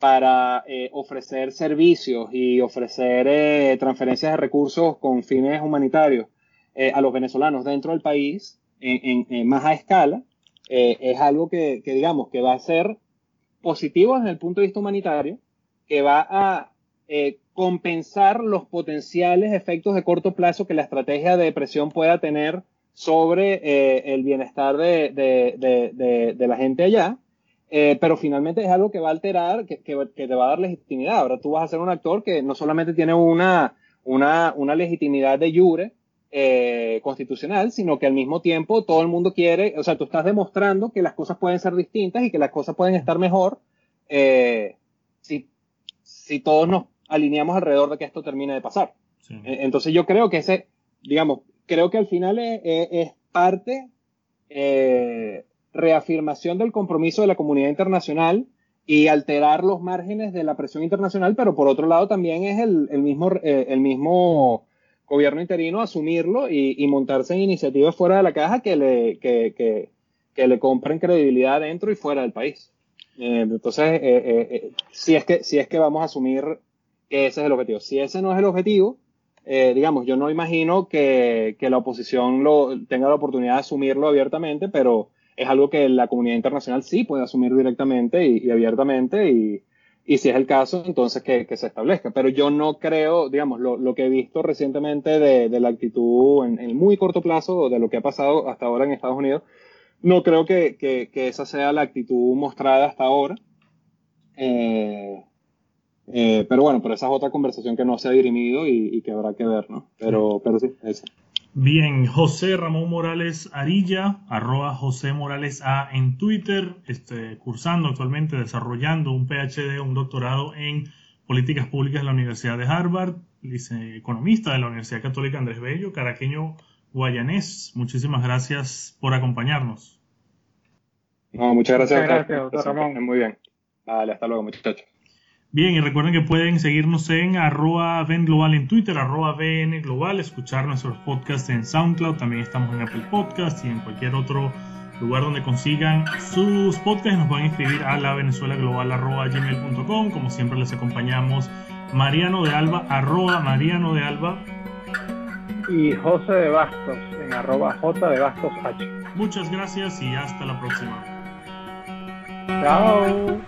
para eh, ofrecer servicios y ofrecer eh, transferencias de recursos con fines humanitarios eh, a los venezolanos dentro del país en, más a escala, es algo que, digamos, que va a ser positivo desde el punto de vista humanitario, que va a eh, compensar los potenciales efectos de corto plazo que la estrategia de depresión pueda tener sobre eh, el bienestar de, la gente allá, eh, pero finalmente es algo que va a alterar, que, que, te va a dar legitimidad. Ahora tú vas a ser un actor que no solamente tiene una, una, una legitimidad de jure, eh, constitucional, sino que al mismo tiempo todo el mundo quiere, o sea, tú estás demostrando que las cosas pueden ser distintas y que las cosas pueden estar mejor eh, si, si todos nos alineamos alrededor de que esto termine de pasar. E, entonces yo creo que ese, digamos, creo que al final es, es parte eh, reafirmación del compromiso de la comunidad internacional y alterar los márgenes de la presión internacional, pero por otro lado también es el, mismo, eh, el mismo gobierno interino asumirlo y, montarse en iniciativas fuera de la caja que le, que, le compren credibilidad dentro y fuera del país. Eh, entonces, eh, eh, si, es que, si es que vamos a asumir que ese es el objetivo. Si ese no es el objetivo, digamos, yo no imagino que, la oposición lo, tenga la oportunidad de asumirlo abiertamente, pero es algo que la comunidad internacional sí puede asumir directamente y, y abiertamente y, y si es el caso, entonces que, se establezca. Pero yo no creo, digamos, lo, lo que he visto recientemente de, de la actitud en, en, muy corto plazo, de lo que ha pasado hasta ahora en Estados Unidos, no creo que, que, que esa sea la actitud mostrada hasta ahora. Eh, eh, pero bueno, pero esa es otra conversación que no se ha dirimido y, y que habrá que ver, ¿no? Pero, pero sí, eso. Bien, José Ramón Morales Arilla, arroba José Morales A en Twitter, este, cursando actualmente, desarrollando un PhD, un doctorado en políticas públicas en la Universidad de Harvard, dice, economista de la Universidad Católica Andrés Bello, caraqueño guayanés. Muchísimas gracias por acompañarnos. No, muchas gracias. Muchas gracias, doctor Ramón. Muy bien. Vale, hasta luego, muchachos. Bien, y recuerden que pueden seguirnos en arroba Global en Twitter, arroba VN Global, escuchar nuestros podcasts en SoundCloud, también estamos en Apple Podcasts y en cualquier otro lugar donde consigan sus podcasts. Nos pueden escribir a la Venezuela Global arroba gmail.com. Como siempre les acompañamos Mariano de Alba, arroba Mariano de Alba. Y José de Bastos en arroba J de Bastos H. Muchas gracias y hasta la próxima. Chao.